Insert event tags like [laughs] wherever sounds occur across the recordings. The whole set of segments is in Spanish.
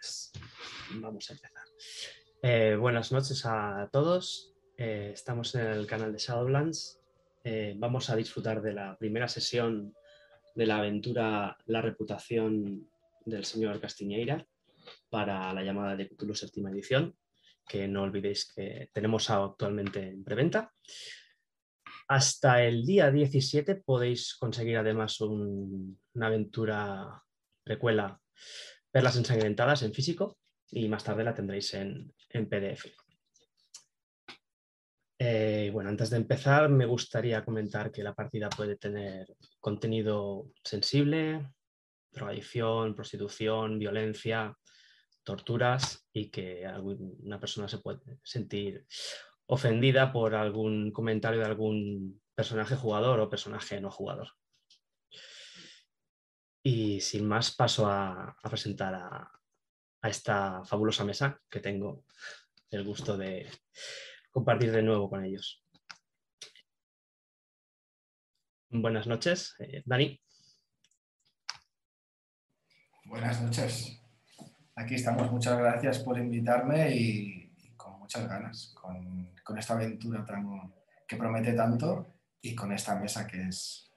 Pues vamos a empezar. Eh, buenas noches a todos. Eh, estamos en el canal de Shadowlands. Eh, vamos a disfrutar de la primera sesión de la aventura La reputación del señor Castiñeira para la llamada de Cthulhu séptima edición, que no olvidéis que tenemos actualmente en preventa. Hasta el día 17 podéis conseguir además una aventura precuela Perlas ensangrentadas en físico y más tarde la tendréis en, PDF. Eh, bueno, antes de empezar me gustaría comentar que la partida puede tener contenido sensible, drogadicción, prostitución, violencia, torturas y que una persona se puede sentir ofendida por algún comentario de algún personaje jugador o personaje no jugador. Y sin más paso a, presentar a, esta fabulosa mesa que tengo el gusto de compartir de nuevo con ellos. Buenas noches, eh, Dani. Buenas noches. Aquí estamos. Muchas gracias por invitarme y, con muchas ganas, con, con, esta aventura tan, que promete tanto y con esta mesa que es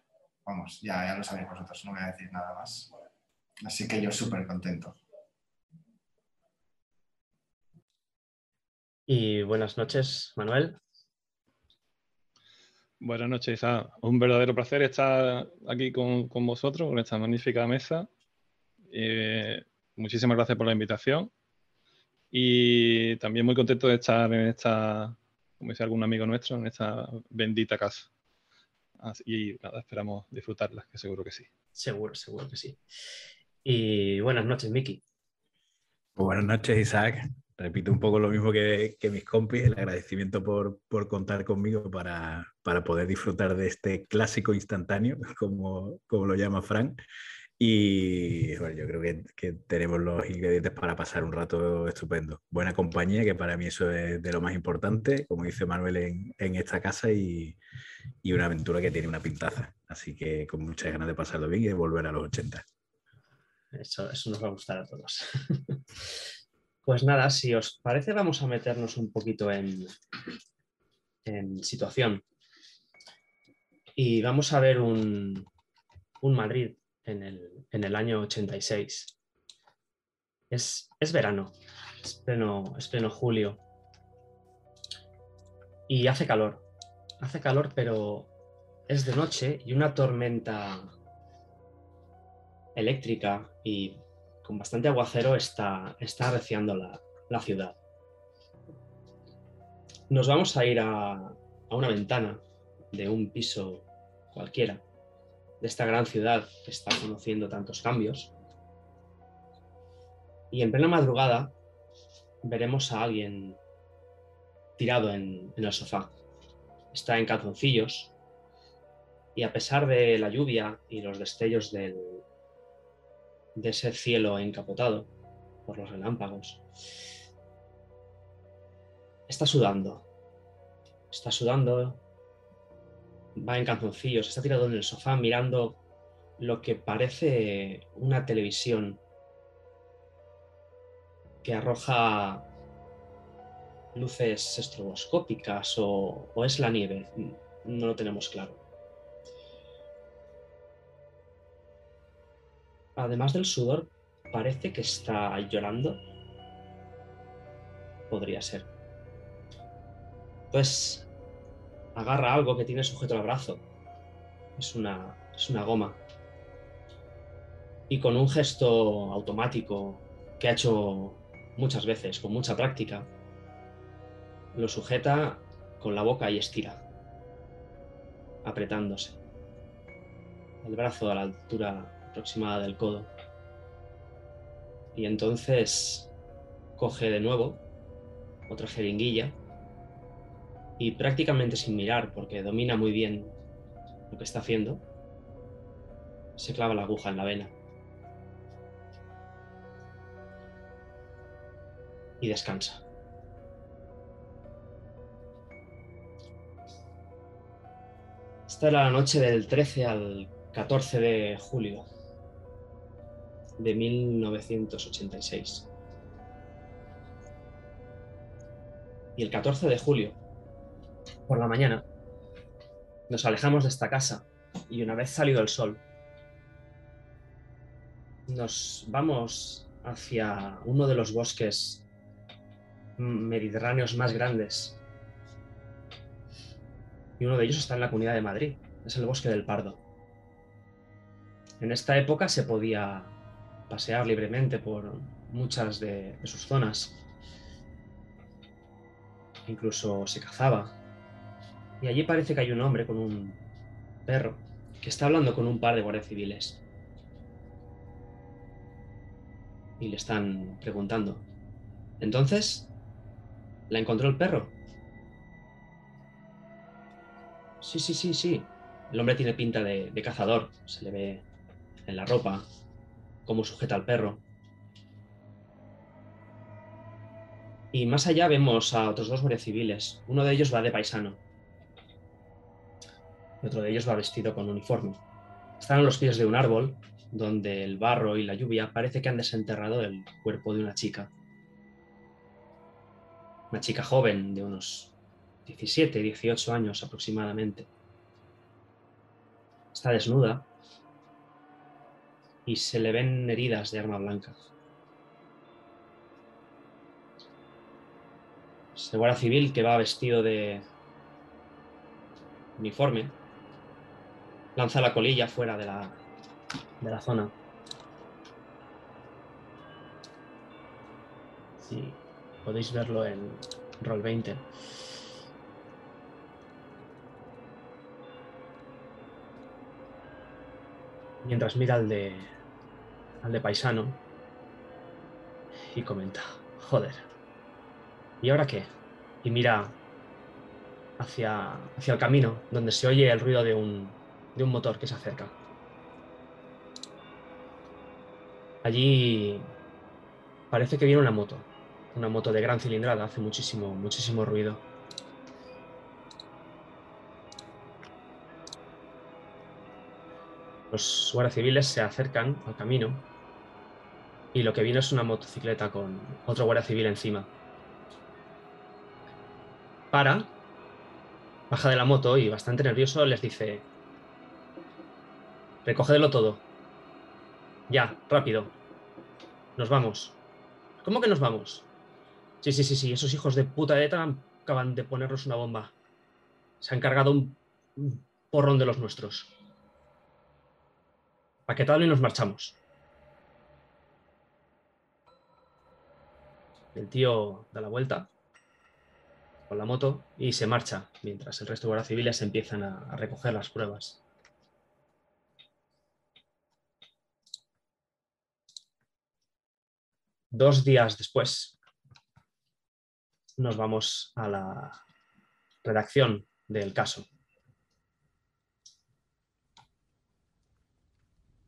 vamos, ya, ya lo sabéis vosotros, no voy a decir nada más. Así que yo súper contento. Y buenas noches, Manuel. Buenas noches, Isa. Un verdadero placer estar aquí con, vosotros, con esta magnífica mesa. Eh, muchísimas gracias por la invitación. Y también muy contento de estar en esta, como dice algún amigo nuestro, en esta bendita casa y nada, esperamos disfrutarlas, que seguro que sí. Seguro, seguro que sí. Y buenas noches, Miki. Buenas noches, Isaac. Repito un poco lo mismo que, mis compis, el agradecimiento por, contar conmigo para, poder disfrutar de este clásico instantáneo, [laughs] como, como lo llama Frank. Y bueno, yo creo que, tenemos los ingredientes para pasar un rato estupendo. Buena compañía, que para mí eso es de lo más importante, como dice Manuel en, esta casa, y, una aventura que tiene una pintaza. Así que con muchas ganas de pasarlo bien y de volver a los 80. Eso, eso nos va a gustar a todos. [laughs] pues nada, si os parece, vamos a meternos un poquito en, en situación. Y vamos a ver un, un Madrid en el, año 86. Es, verano, es pleno, es pleno julio. Y hace calor. Hace calor, pero es de noche y una tormenta eléctrica y con bastante aguacero está, está arreciando la, la ciudad. Nos vamos a ir a, a una ventana de un piso cualquiera de esta gran ciudad que está conociendo tantos cambios. Y en plena madrugada veremos a alguien tirado en, el sofá. Está en calzoncillos y a pesar de la lluvia y los destellos del, de ese cielo encapotado por los relámpagos, está sudando. Está sudando va en calzoncillos, está tirado en el sofá mirando lo que parece una televisión que arroja luces estroboscópicas o, o, es la nieve, no lo tenemos claro. Además del sudor, parece que está llorando. Podría ser. Pues agarra algo que tiene sujeto al brazo. Es una, es una goma. Y con un gesto automático que ha hecho muchas veces, con mucha práctica, lo sujeta con la boca y estira, apretándose. El brazo a la altura aproximada del codo. Y entonces coge de nuevo otra jeringuilla y prácticamente sin mirar, porque domina muy bien lo que está haciendo, se clava la aguja en la vena. Y descansa. Esta es la noche del 13 al 14 de julio de 1986. Y el 14 de julio por la mañana, nos alejamos de esta casa y una vez salido el sol, nos vamos hacia uno de los bosques mediterráneos más grandes. Y uno de ellos está en la comunidad de Madrid, es el bosque del Pardo. En esta época se podía pasear libremente por muchas de, sus zonas. Incluso se cazaba. Y allí parece que hay un hombre con un perro que está hablando con un par de guardias civiles. Y le están preguntando. Entonces, ¿la encontró el perro? Sí, sí, sí, sí. El hombre tiene pinta de, cazador. Se le ve en la ropa, cómo sujeta al perro. Y más allá vemos a otros dos guardias civiles. Uno de ellos va de paisano. Otro de ellos va vestido con uniforme. Están a los pies de un árbol donde el barro y la lluvia parece que han desenterrado el cuerpo de una chica. Una chica joven de unos 17, 18 años aproximadamente. Está desnuda y se le ven heridas de arma blanca. Se guardia civil que va vestido de uniforme lanza la colilla fuera de la, de la zona. Sí, podéis verlo en Roll 20. Mientras mira al de, al de paisano y comenta, joder, ¿Y ahora qué? Y mira hacia, hacia el camino, donde se oye el ruido de un, de un motor que se acerca. Allí parece que viene una moto, una moto de gran cilindrada, hace muchísimo, muchísimo ruido. Los guardias civiles se acercan al camino y lo que viene es una motocicleta con otro guardia civil encima para, baja de la moto y bastante nervioso les dice, recógedelo todo. Ya, rápido. Nos vamos. ¿Cómo que nos vamos? Sí, sí, sí, sí, esos hijos de puta de ETA acaban de ponernos una bomba. Se han cargado un, porrón de los nuestros. Paquetadlo y nos marchamos. El tío da la vuelta la moto y se marcha, mientras el resto de guardias civiles empiezan a, recoger las pruebas. Dos días después, nos vamos a la redacción del caso.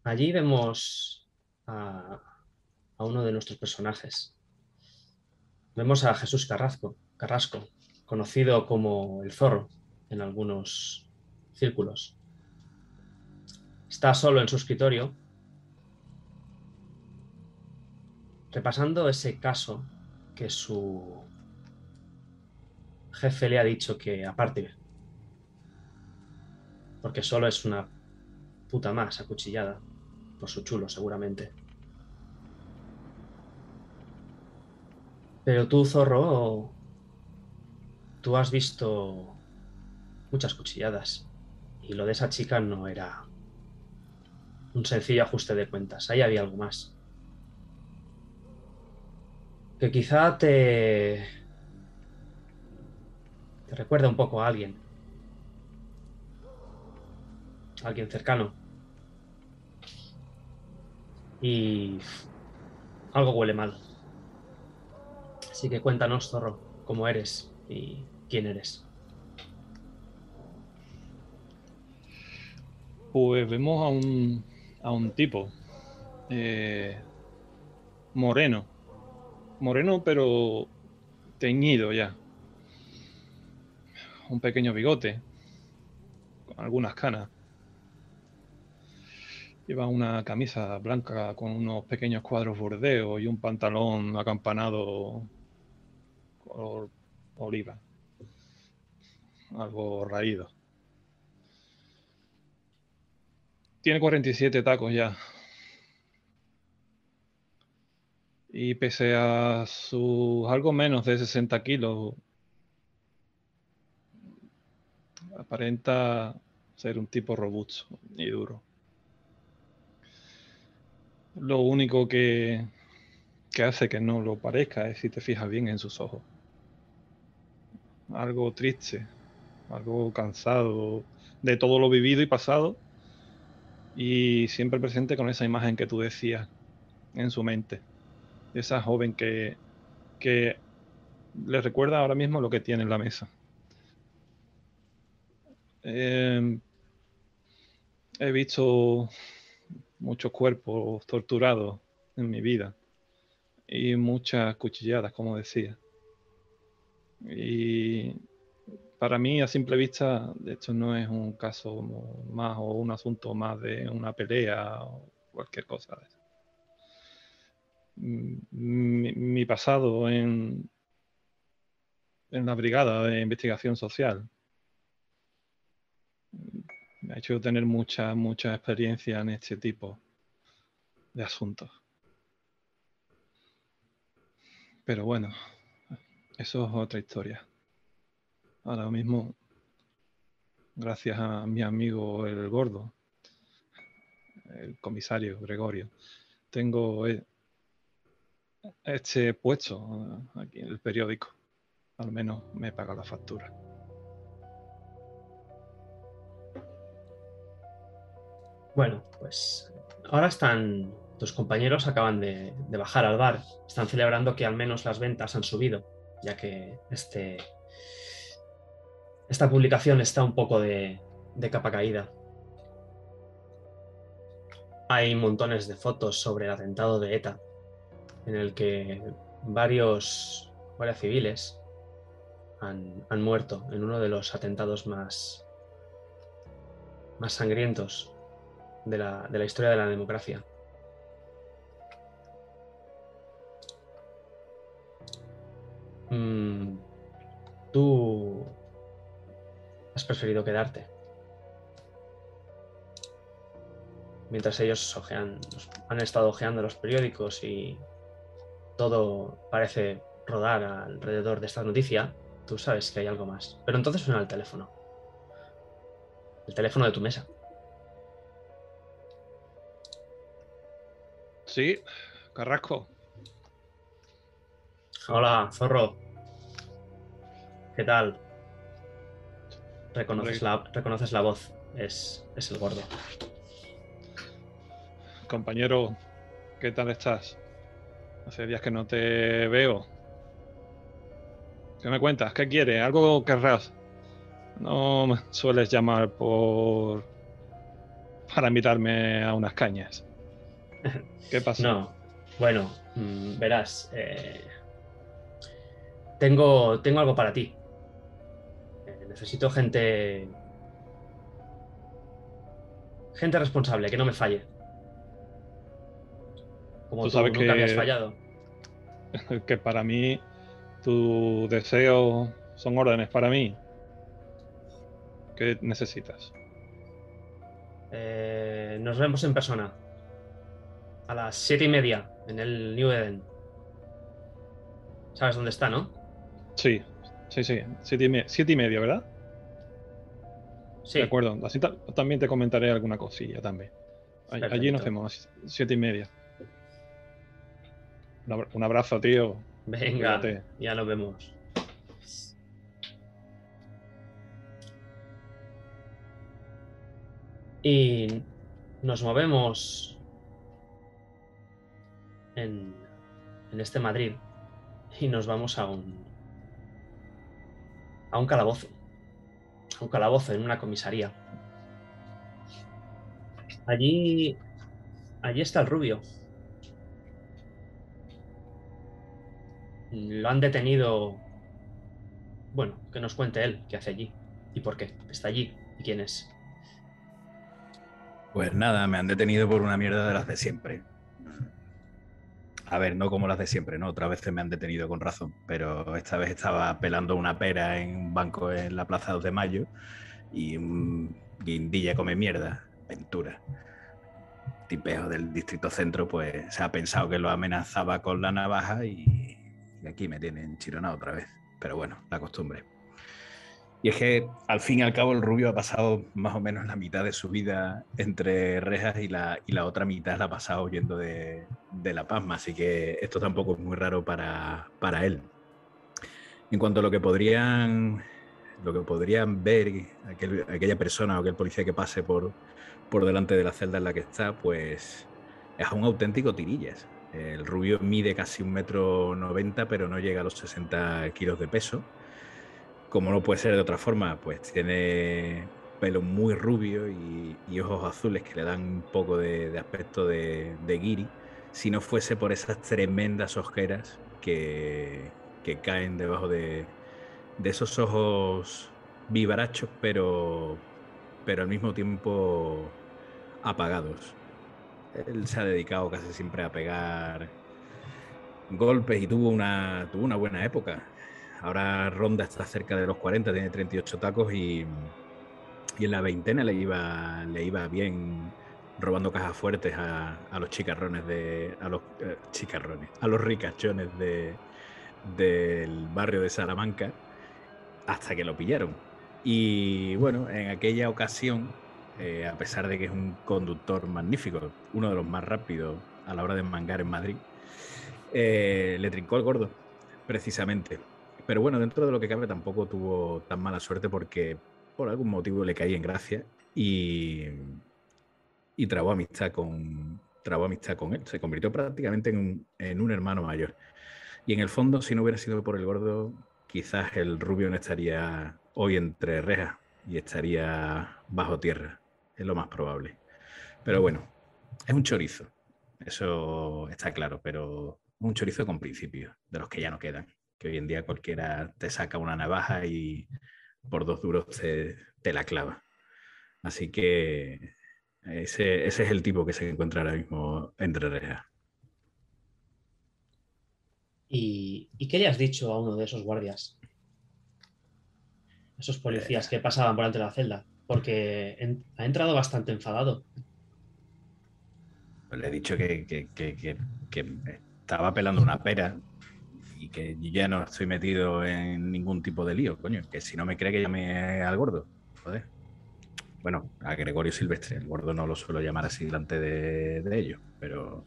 Allí vemos a, uno de nuestros personajes. Vemos a Jesús Carrasco, Carrasco, conocido como el zorro en algunos círculos. Está solo en su escritorio, repasando ese caso que su jefe le ha dicho que aparte, porque solo es una puta más acuchillada por su chulo seguramente. Pero tú, zorro, tú has visto muchas cuchilladas y lo de esa chica no era un sencillo ajuste de cuentas, ahí había algo más. Que quizá te, te recuerda un poco a alguien, alguien cercano. Y algo huele mal. Así que cuéntanos, zorro, cómo eres y quién eres. Pues vemos a un, a un tipo eh, moreno, moreno pero teñido ya, un pequeño bigote, con algunas canas. Lleva una camisa blanca con unos pequeños cuadros bordeos y un pantalón acampanado oliva. Algo raído. Tiene 47 tacos ya. Y pese a sus algo menos de 60 kilos, aparenta ser un tipo robusto y duro. Lo único que, que hace que no lo parezca es si te fijas bien en sus ojos. Algo triste, algo cansado de todo lo vivido y pasado y siempre presente con esa imagen que tú decías en su mente. Esa joven que, que le recuerda ahora mismo lo que tiene en la mesa. Em, he visto muchos cuerpos torturados en mi vida y muchas cuchilladas, como decía. Y para mí, a simple vista, esto no es un caso más o un asunto más de una pelea o cualquier cosa. Mm, mi, pasado en, en la brigada de investigación social me ha hecho tener mucha, mucha experiencia en este tipo de asuntos. Pero bueno, eso es otra historia. Ahora mismo, gracias a mi amigo el gordo, el comisario Gregorio, tengo e, este puesto aquí en el periódico. Al menos me paga la factura. Bueno, pues ahora están, tus compañeros acaban de, de, bajar al bar. Están celebrando que al menos las ventas han subido, ya que este, esta publicación está un poco de, de capa caída. Hay montones de fotos sobre el atentado de ETA, en el que varios guardias civiles han, han muerto en uno de los atentados más, más sangrientos de la, de la historia de la democracia. Mm, tú has preferido quedarte. Mientras ellos ojean, han estado ojeando los periódicos y todo parece rodar alrededor de esta noticia, tú sabes que hay algo más. Pero entonces suena el teléfono. El teléfono de tu mesa. Sí, Carrasco. Hola, zorro. ¿Qué tal? Reconoces la, reconoces la voz. Es, es el gordo. Compañero, ¿qué tal estás? Hace días que no te veo. ¿Qué me cuentas? ¿Qué quieres? ¿Algo querrás? No me sueles llamar por... para invitarme a unas cañas. ¿Qué [laughs] pasa? No, bueno, mmm, verás. Eh, tengo, tengo algo para ti. Eh, necesito gente. Gente responsable, que no me falle. Como tú, Tú sabes nunca que- me has fallado. [laughs] que para mí tus deseos son órdenes para mí. ¿Qué necesitas? Eh, nos vemos en persona. A las siete y media en el New Eden. ¿Sabes dónde está, no? Sí, sí, sí. Siete y, me- siete y media, ¿verdad? Sí. De acuerdo. Así ta- también te comentaré alguna cosilla también. All- Allí nos vemos, siete y media. Un abra- Un abrazo, tío. Venga, Cuídate. ya nos vemos. Y nos movemos en, en este Madrid y nos vamos a un a un calabozo. A un calabozo en una comisaría. Allí allí está el rubio. Lo han detenido. Bueno, que nos cuente él qué hace allí y por qué está allí y quién es. Pues nada, me han detenido por una mierda de las de siempre. A ver, no como las de siempre, ¿no? Otras veces me han detenido con razón, pero esta vez estaba pelando una pera en un banco en la Plaza 2 de Mayo y un guindilla come mierda, Ventura, tipeo del distrito centro, pues se ha pensado que lo amenazaba con la navaja y, aquí me tienen chironado otra vez. Pero bueno, la costumbre. Y es que al fin y al cabo el rubio ha pasado más o menos la mitad de su vida entre rejas y la, y la otra mitad la ha pasado huyendo de, de La Pasma, así que esto tampoco es muy raro para, para, él. En cuanto a lo que podrían, lo que podrían ver aquel, aquella persona o aquel policía que pase por, por delante de la celda en la que está, pues es un auténtico tirillas. El rubio mide casi un metro noventa, pero no llega a los 60 kilos de peso como no puede ser de otra forma, pues tiene pelo muy rubio y, ojos azules que le dan un poco de, aspecto de, de, guiri, si no fuese por esas tremendas ojeras que, caen debajo de, esos ojos vivarachos, pero, pero al mismo tiempo apagados. Él se ha dedicado casi siempre a pegar golpes y tuvo una, tuvo una buena época Ahora Ronda está cerca de los 40, tiene 38 tacos y, y en la veintena le iba, le iba bien robando cajas fuertes a, los chicarrones de. a los eh, chicarrones, a los ricachones de, del barrio de Salamanca hasta que lo pillaron. Y bueno, en aquella ocasión, eh, a pesar de que es un conductor magnífico, uno de los más rápidos a la hora de mangar en Madrid, eh, le trincó el gordo, precisamente. Pero bueno, dentro de lo que cabe tampoco tuvo tan mala suerte porque por algún motivo le caí en gracia y, y trabó amistad con amistad con él. Se convirtió prácticamente en un, en un hermano mayor. Y en el fondo, si no hubiera sido por el gordo, quizás el rubio no estaría hoy entre rejas y estaría bajo tierra. Es lo más probable. Pero bueno, es un chorizo. Eso está claro, pero un chorizo con principios, de los que ya no quedan que hoy en día cualquiera te saca una navaja y por dos duros te, la clava. Así que ese, es el tipo que se encuentra ahora mismo entre rejas. ¿Y, qué le has dicho a uno de esos guardias? Esos policías que pasaban por ante la celda. Porque ha entrado bastante enfadado. le he dicho que, estaba pelando una pera y que ya no estoy metido en ningún tipo de lío, coño. Que si no me cree que llame al gordo. Joder. Bueno, a Gregorio Silvestre. El gordo no lo suelo llamar así delante de, ellos, pero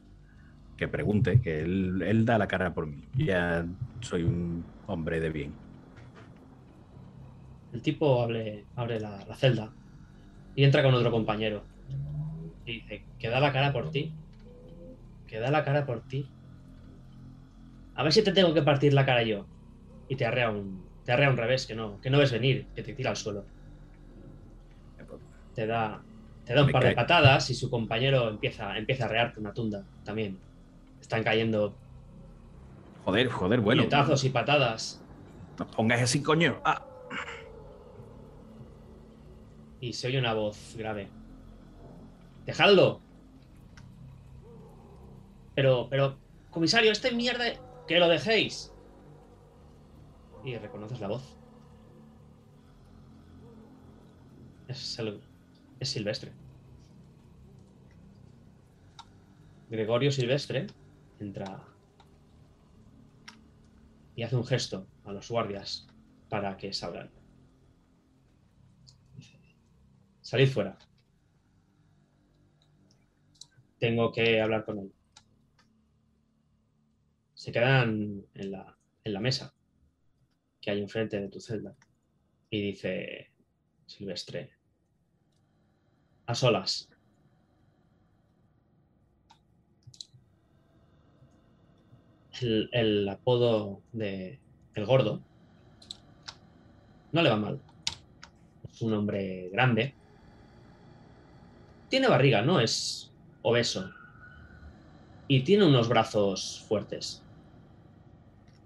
que pregunte, que él, da la cara por mí. Ya soy un hombre de bien. El tipo abre, abre la, la celda y entra con otro compañero. Y dice, que da la cara por ti. Que da la cara por ti. A ver si te tengo que partir la cara yo. Y te arrea un, te arrea un revés que no, que no ves venir, que te tira al suelo. Te da, te da un par de patadas y su compañero empieza, empieza a arrearte una tunda también. Están cayendo. Joder, joder, bueno. Puñetazos y patadas. No pongáis así, coño. Ah. Y se oye una voz grave. ¡Dejadlo! Pero, pero, comisario, este mierda. ¡Que lo dejéis! Y reconoces la voz. Es, es Silvestre. Gregorio Silvestre entra y hace un gesto a los guardias para que salgan. Salid fuera. Tengo que hablar con él se quedan en la, en la mesa que hay enfrente de tu celda. Y dice Silvestre, a solas. El, apodo de El Gordo no le va mal. Es un hombre grande. Tiene barriga, no es obeso. Y tiene unos brazos fuertes.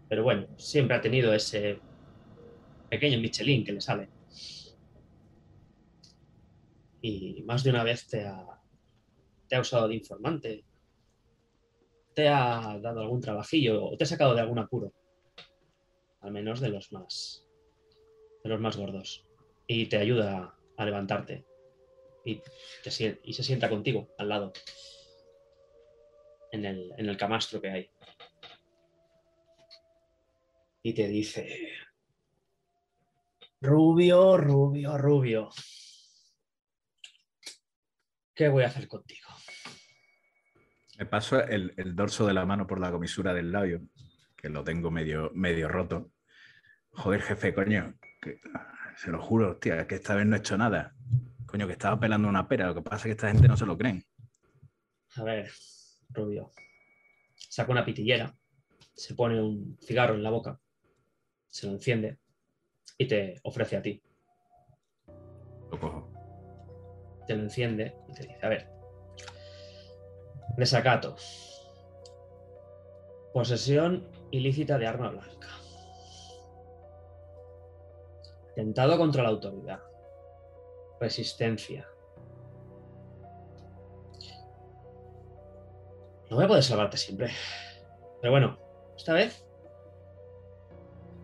Pero bueno, siempre ha tenido ese pequeño Michelin que le sale. Y más de una vez te ha, usado de informante. te ha dado algún trabajillo o te ha sacado de algún apuro. Al menos de los más de los más gordos. Y te ayuda a levantarte. Y, se sienta contigo al lado. En el, en el camastro que hay. Y te dice, Rubio, Rubio, Rubio. ¿Qué voy a hacer contigo? Me paso el, dorso de la mano por la comisura del labio, que lo tengo medio, medio roto. Joder, jefe, coño, se lo juro, hostia, que esta vez no he hecho nada. Coño, que estaba pelando una pera, lo que pasa es que esta gente no se lo creen. A ver, Rubio. Saca una pitillera, se pone un cigarro en la boca, se lo enciende y te ofrece a ti. Lo cojo. Te lo enciende y te dice, a ver, desacato. Posesión ilícita de arma blanca. Atentado contra la autoridad. Resistencia. No voy a poder salvarte siempre. Pero bueno, esta vez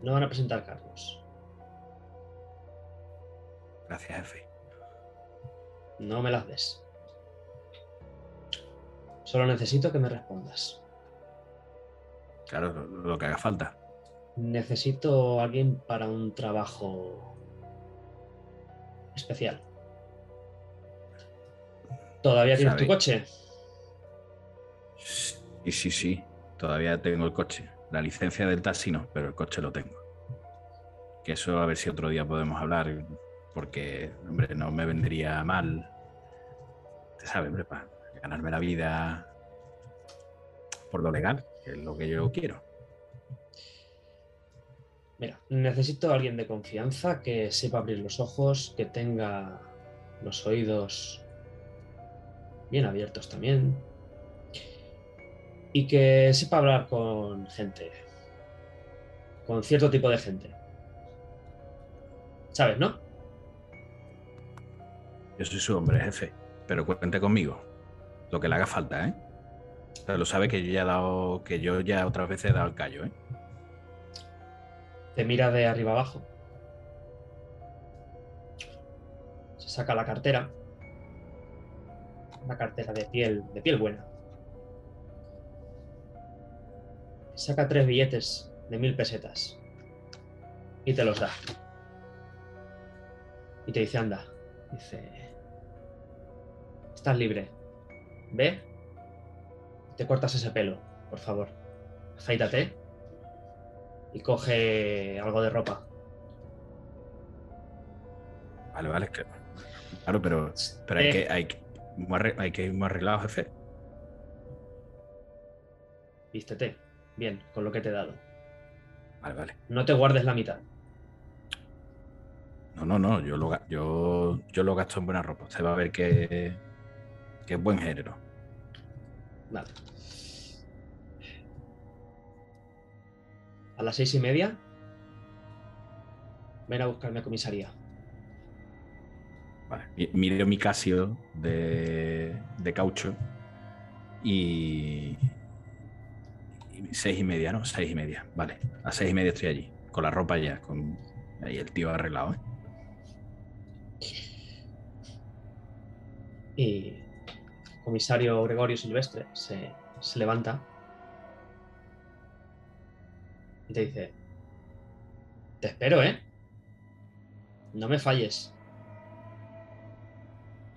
no van a presentar cargos. Gracias, jefe. No me las des. Solo necesito que me respondas. Claro, lo que haga falta. Necesito a alguien para un trabajo especial. ¿Todavía tienes tu coche? Sí, sí, sí. Todavía tengo el coche. La licencia del taxi no, pero el coche lo tengo. Que eso a ver si otro día podemos hablar porque, hombre, no me vendría mal, te sabes, hombre, para ganarme la vida por lo legal, que es lo que yo quiero. Mira, necesito a alguien de confianza que sepa abrir los ojos, que tenga los oídos bien abiertos también y que sepa hablar con gente, con cierto tipo de gente. ¿Sabes, no? Yo soy su hombre, jefe, pero cuente conmigo. Lo que le haga falta, ¿eh? Pero lo sabe que yo ya he dado, que yo ya otras veces he dado el callo, ¿eh? Te mira de arriba abajo. Se saca la cartera. Una cartera de piel, de piel buena. Saca tres billetes de mil pesetas. Y te los da. Y te dice, anda. Dice, Estás libre. Ve. Te cortas ese pelo, por favor. Afeítate. Y coge algo de ropa. Vale, vale. Claro, pero, pero hay, que, hay, hay que ir más arreglado, jefe. Vístete. Bien, con lo que te he dado. Vale, vale. No te guardes la mitad. No, no, no. Yo lo, yo, yo lo gasto en buena ropa. Se va a ver que, que es buen género. Vale. A las seis y media, ven a buscarme a comisaría. Vale. Miro mi Casio de, de caucho y, y, seis y media, ¿no? Seis y media, vale. A seis y media estoy allí, con la ropa ya, con ahí el tío arreglado, ¿eh? Y comisario Gregorio Silvestre se, levanta y te dice, te espero, ¿eh? No me falles.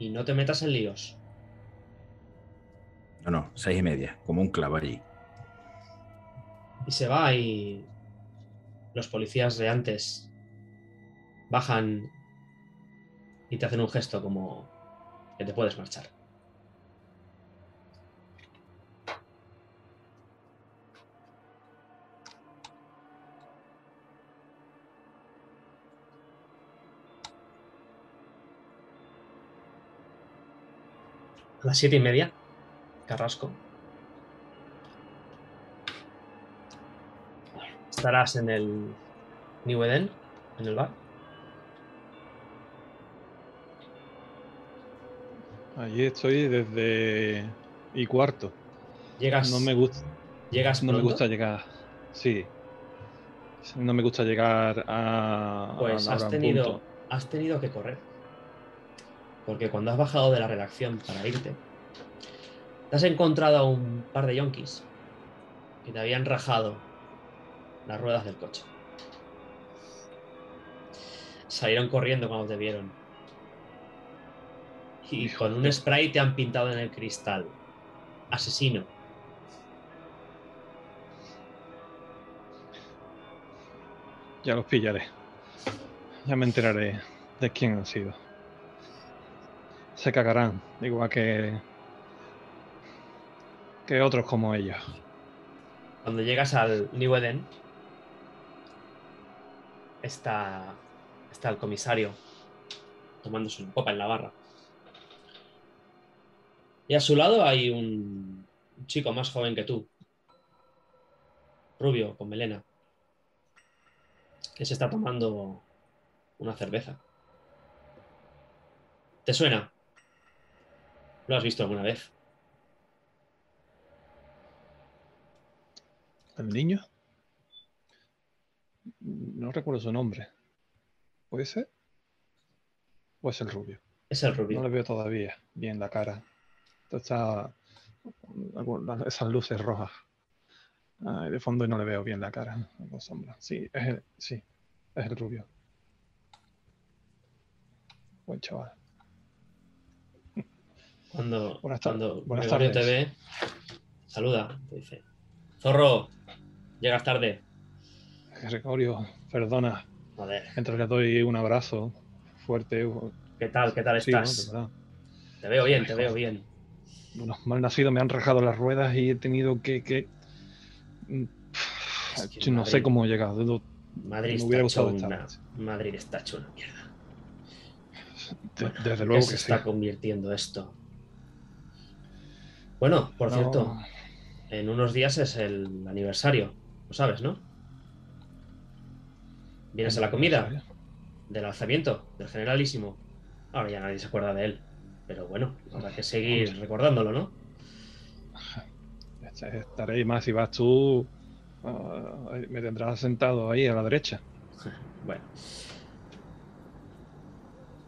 Y no te metas en líos. No, no, seis y media, como un clavo allí. Y se va y los policías de antes bajan y te hacen un gesto como que te puedes marchar. A las siete y media, Carrasco. Estarás en el New Eden, en el bar. Allí estoy desde y cuarto. Llegas. No me gusta. Llegas No me gusta llegar. Sí. No me gusta llegar a. Pues a has tenido, punto. has tenido que correr. Porque cuando has bajado de la redacción para irte, te has encontrado a un par de yonkis que te habían rajado las ruedas del coche. Salieron corriendo cuando te vieron. Y con un spray te han pintado en el cristal. Asesino. Ya los pillaré. Ya me enteraré de quién han sido. Se cagarán, igual que. que otros como ellos. Cuando llegas al New Eden, está, está el comisario tomándose una copa en la barra. Y a su lado hay un chico más joven que tú, rubio, con melena, que se está tomando una cerveza. ¿Te suena? ¿Lo has visto alguna vez? ¿El niño? No recuerdo su nombre. ¿Puede ser? ¿O es el rubio? Es el No rubio. le veo todavía bien la cara. Está esas luces rojas. Ah, de fondo no le veo bien la cara. Sombra. Sí, es el, sí, es el rubio. Buen chaval. Cuando, Buenas tar- cuando buenas Gregorio te tardes. ve, saluda, te dice, Zorro, llegas tarde. Gregorio, perdona. Joder, Mientras le doy un abrazo fuerte. ¿qué tal? ¿Qué tal estás? te veo bien, te veo bien. Unos mal nacidos me han rajado las ruedas y he tenido que. que... Es que no Madrid- sé cómo he llegado. Madrid me está, hubiera hecho gustado una. Madrid está hecho una mierda. de- Bueno, desde ¿en luego que se sí. está convirtiendo esto? Bueno, por No, cierto, en unos días es el aniversario, lo sabes, ¿no? ¿Vienes a la comida? del alzamiento del generalísimo. Ahora ya nadie se acuerda de él. Pero bueno, habrá que seguir recordándolo, ¿no? Este- Estaré y más si vas tú. ah, me tendrás sentado ahí a la derecha. [laughs] Bueno.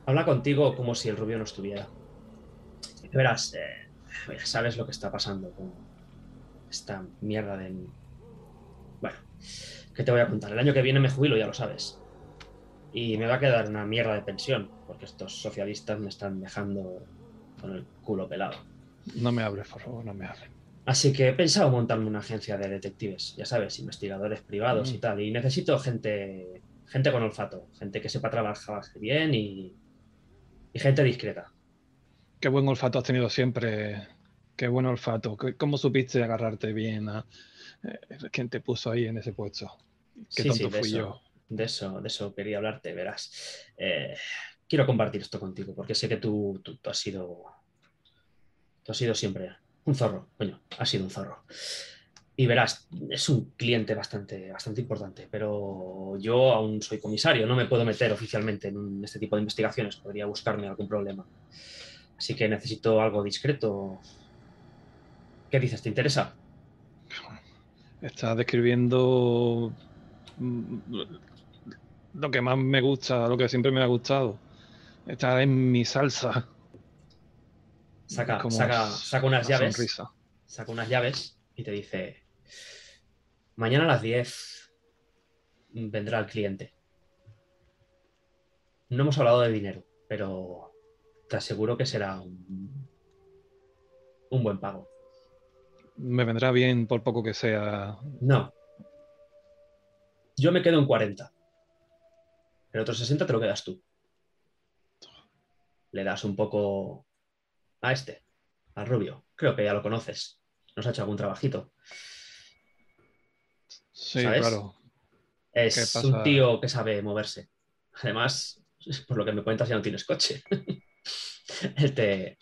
Habla contigo como si el rubio no estuviera. Verás, eh, ya sabes lo que está pasando con esta mierda de... Bueno, ¿qué te voy a contar? El año que viene me jubilo, ya lo sabes. Y me va a quedar una mierda de pensión, porque estos socialistas me están dejando con el culo pelado. No me hables, por favor, no me hables. Así que he pensado montarme una agencia de detectives, ya sabes, investigadores privados y Mm. tal. Y necesito gente, gente con olfato, gente que sepa trabajar bien y, y gente discreta. Qué buen olfato has tenido siempre. Qué buen olfato. ¿Qué- ¿Cómo supiste agarrarte bien a. eh, ¿Quién te puso ahí en ese puesto? Qué Sí, tonto sí, de fui eso, yo. de eso, de eso quería hablarte, verás. Eh, quiero compartir esto contigo, porque sé que tú, tú, tú has sido. Tú has sido siempre un zorro, coño, has sido un zorro. Y verás, es un cliente bastante, bastante importante, pero yo aún soy comisario, no me puedo meter oficialmente en este tipo de investigaciones, podría buscarme algún problema. Así que necesito algo discreto. ¿Qué dices? ¿Te interesa? Estás describiendo mm, lo que más me gusta, lo que siempre me ha gustado. Está en mi salsa. Saca, Como saca, saca unas una llaves. sonrisa. saca unas llaves y te dice, mañana a las 10 vendrá el cliente. No hemos hablado de dinero, pero te aseguro que será un, un buen pago. Me vendrá bien por poco que sea. No. Yo me quedo en 40. El otro 60 te lo quedas tú. Le das un poco a este, al rubio. Creo que ya lo conoces. Nos ha hecho algún trabajito. Sí, ¿Sabes? claro. Es un tío que sabe moverse. Además, por lo que me cuentas, ya no tienes coche. [laughs] Él te,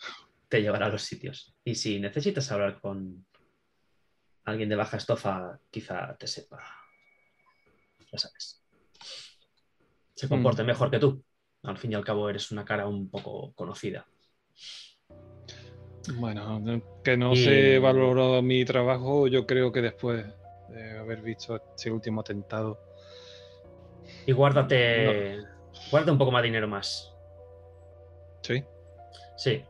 te llevará a los sitios. Y si necesitas hablar con alguien de baja estofa, quizá te sepa. Ya sabes. Se comporte Mm. mejor que tú. Al fin y al cabo, eres una cara un poco conocida. Bueno, que no se valoró mi trabajo, yo creo que después de haber visto este último atentado. Y guárdate, guarda un poco más dinero más. ¿Sí? Sí.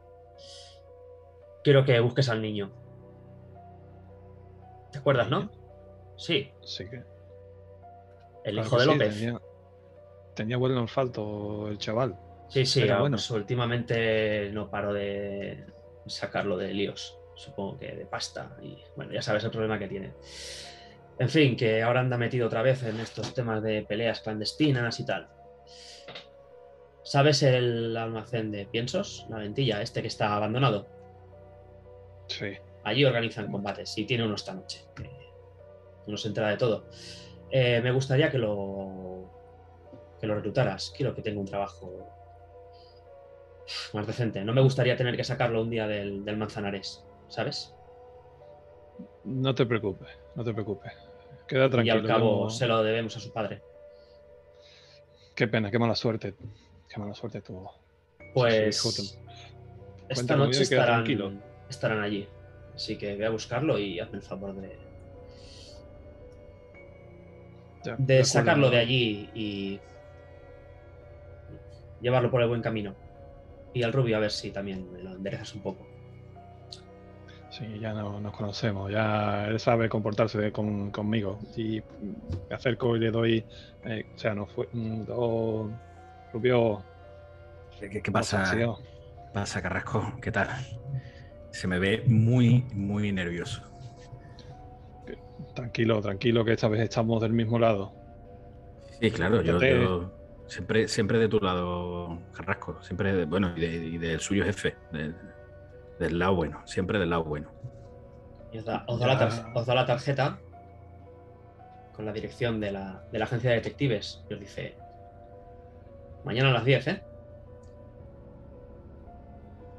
Quiero que busques al niño. ¿Te acuerdas, no? Sí. Sí que. El hijo de López. tenía, buen olfato el chaval. Sí, sí, bueno. Pues últimamente no paro de sacarlo de líos. Supongo que de pasta. Y bueno, ya sabes el problema que tiene. En fin, que ahora anda metido otra vez en estos temas de peleas clandestinas y tal. ¿Sabes el almacén de piensos? La ventilla, este que está abandonado. Sí. Allí organizan combates y tiene uno esta noche. uno se entera de todo. Eh, me gustaría que lo que lo reclutaras. Quiero que tenga un trabajo más decente. No me gustaría tener que sacarlo un día del, del Manzanares, ¿sabes? No te preocupes, no te preocupes. Queda tranquilo. Y al cabo se lo debemos a su padre. Qué pena, qué mala suerte. Qué mala suerte tuvo. Pues esta noche estarán, estarán allí. Así que voy a buscarlo y hazme el favor de, de sacarlo de allí y llevarlo por el buen camino. Y al rubio a ver si también me lo enderezas un poco. Sí, ya no, nos conocemos, ya él sabe comportarse conmigo. Y me acerco y le doy, eh, o sea, no fue, mm, Rubio. ¿Qué, pasa? pasa, Carrasco? ¿Qué tal? Se me ve muy, muy nervioso. Tranquilo, tranquilo, que esta vez estamos del mismo lado. Sí, claro, yo, siempre, siempre de tu lado, Carrasco, siempre, bueno, y, del suyo jefe, del lado bueno, siempre del lado bueno. os, da, la tarjeta con la dirección de la, agencia de detectives y os dice, mañana a las 10, ¿eh?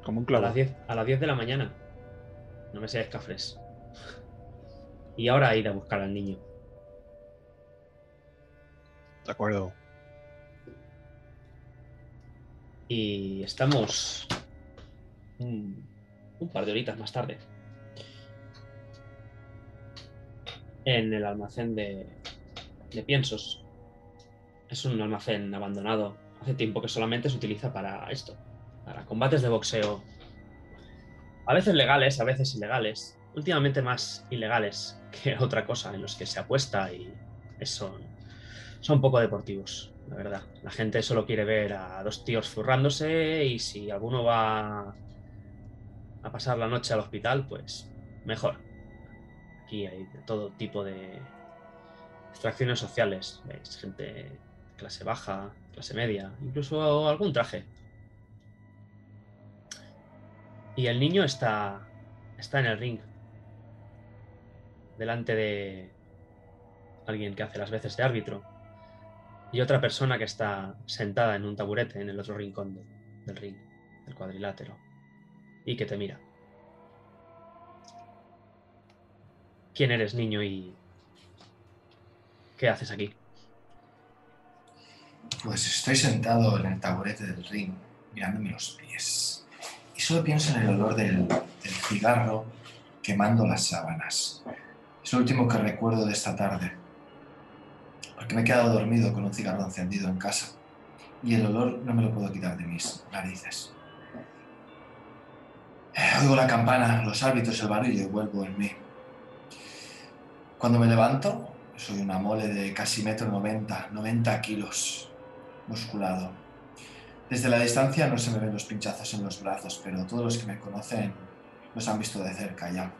Como un clavo. A las 10, a las 10 de la mañana. No me seáis cafres. Y ahora ir a buscar al niño. De acuerdo. Y estamos un par de horitas más tarde, en el almacén de, de piensos. Es un almacén abandonado. Hace tiempo que solamente se utiliza para esto, para combates de boxeo. A veces legales, a veces ilegales. Últimamente más ilegales que [laughs] otra cosa en los que se apuesta y son, poco deportivos, la verdad. La gente solo quiere ver a dos tíos zurrándose y si alguno va a pasar la noche al hospital, pues mejor. Aquí hay todo tipo de extracciones sociales, ¿veis? Gente clase baja, clase media, incluso algún traje. Y el niño está, está en el ring, delante de alguien que hace las veces de árbitro y otra persona que está sentada en un taburete en el otro rincón del ring, del cuadrilátero y que te mira. ¿Quién eres, niño, y qué haces aquí? Pues estoy sentado en el taburete del ring, mirándome los pies. Solo pienso en el olor del, cigarro quemando las sábanas. Es lo último que recuerdo de esta tarde. Porque me he quedado dormido con un cigarro encendido en casa. Y el olor no me lo puedo quitar de mis narices. Oigo la campana, los hábitos, el barullo y vuelvo en mí. Cuando me levanto, soy una mole de casi metro 90, 90 kilos, musculado. Desde la distancia no se me ven los pinchazos en los brazos, pero todos los que me conocen los han visto de cerca ya.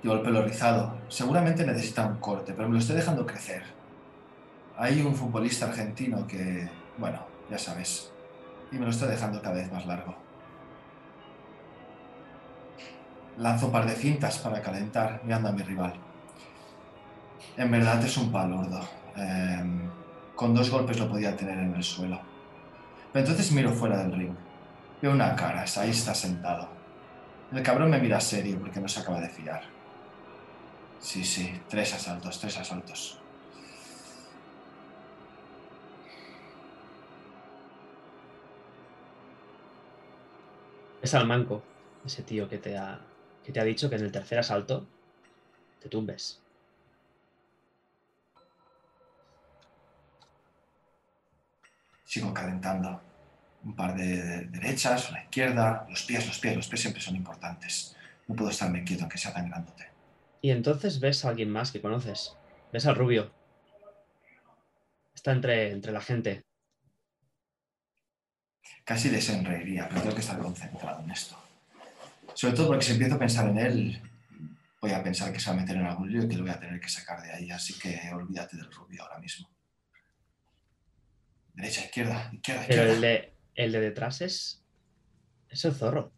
Llevo el pelo rizado. Seguramente necesita un corte, pero me lo estoy dejando crecer. Hay un futbolista argentino que, bueno, ya sabes, y me lo estoy dejando cada vez más largo. Lanzo un par de cintas para calentar mirando a mi rival. En verdad es un palurdo. Em, con dos golpes lo podía tener en el suelo. Pero entonces miro fuera del ring. Veo una cara, ahí está sentado. El cabrón me mira serio porque no se acaba de fiar. Sí, sí, tres asaltos, tres asaltos. Es al manco ese tío que te ha, que te ha dicho que en el tercer asalto te tumbes. Sigo calentando. Un par de derechas, una izquierda, los pies, los pies, los pies siempre son importantes. No puedo estarme quieto aunque sea tan grandote. Y entonces ves a alguien más que conoces. Ves al rubio. Está entre, entre la gente. Casi le sonreiría, pero tengo que estar concentrado en esto. Sobre todo porque si empiezo a pensar en él, voy a pensar que se va a meter en algún lío y que lo voy a tener que sacar de ahí. Así que olvídate del rubio ahora mismo. Derecha, izquierda, izquierda, Pero izquierda. el de, el de detrás es, es el zorro.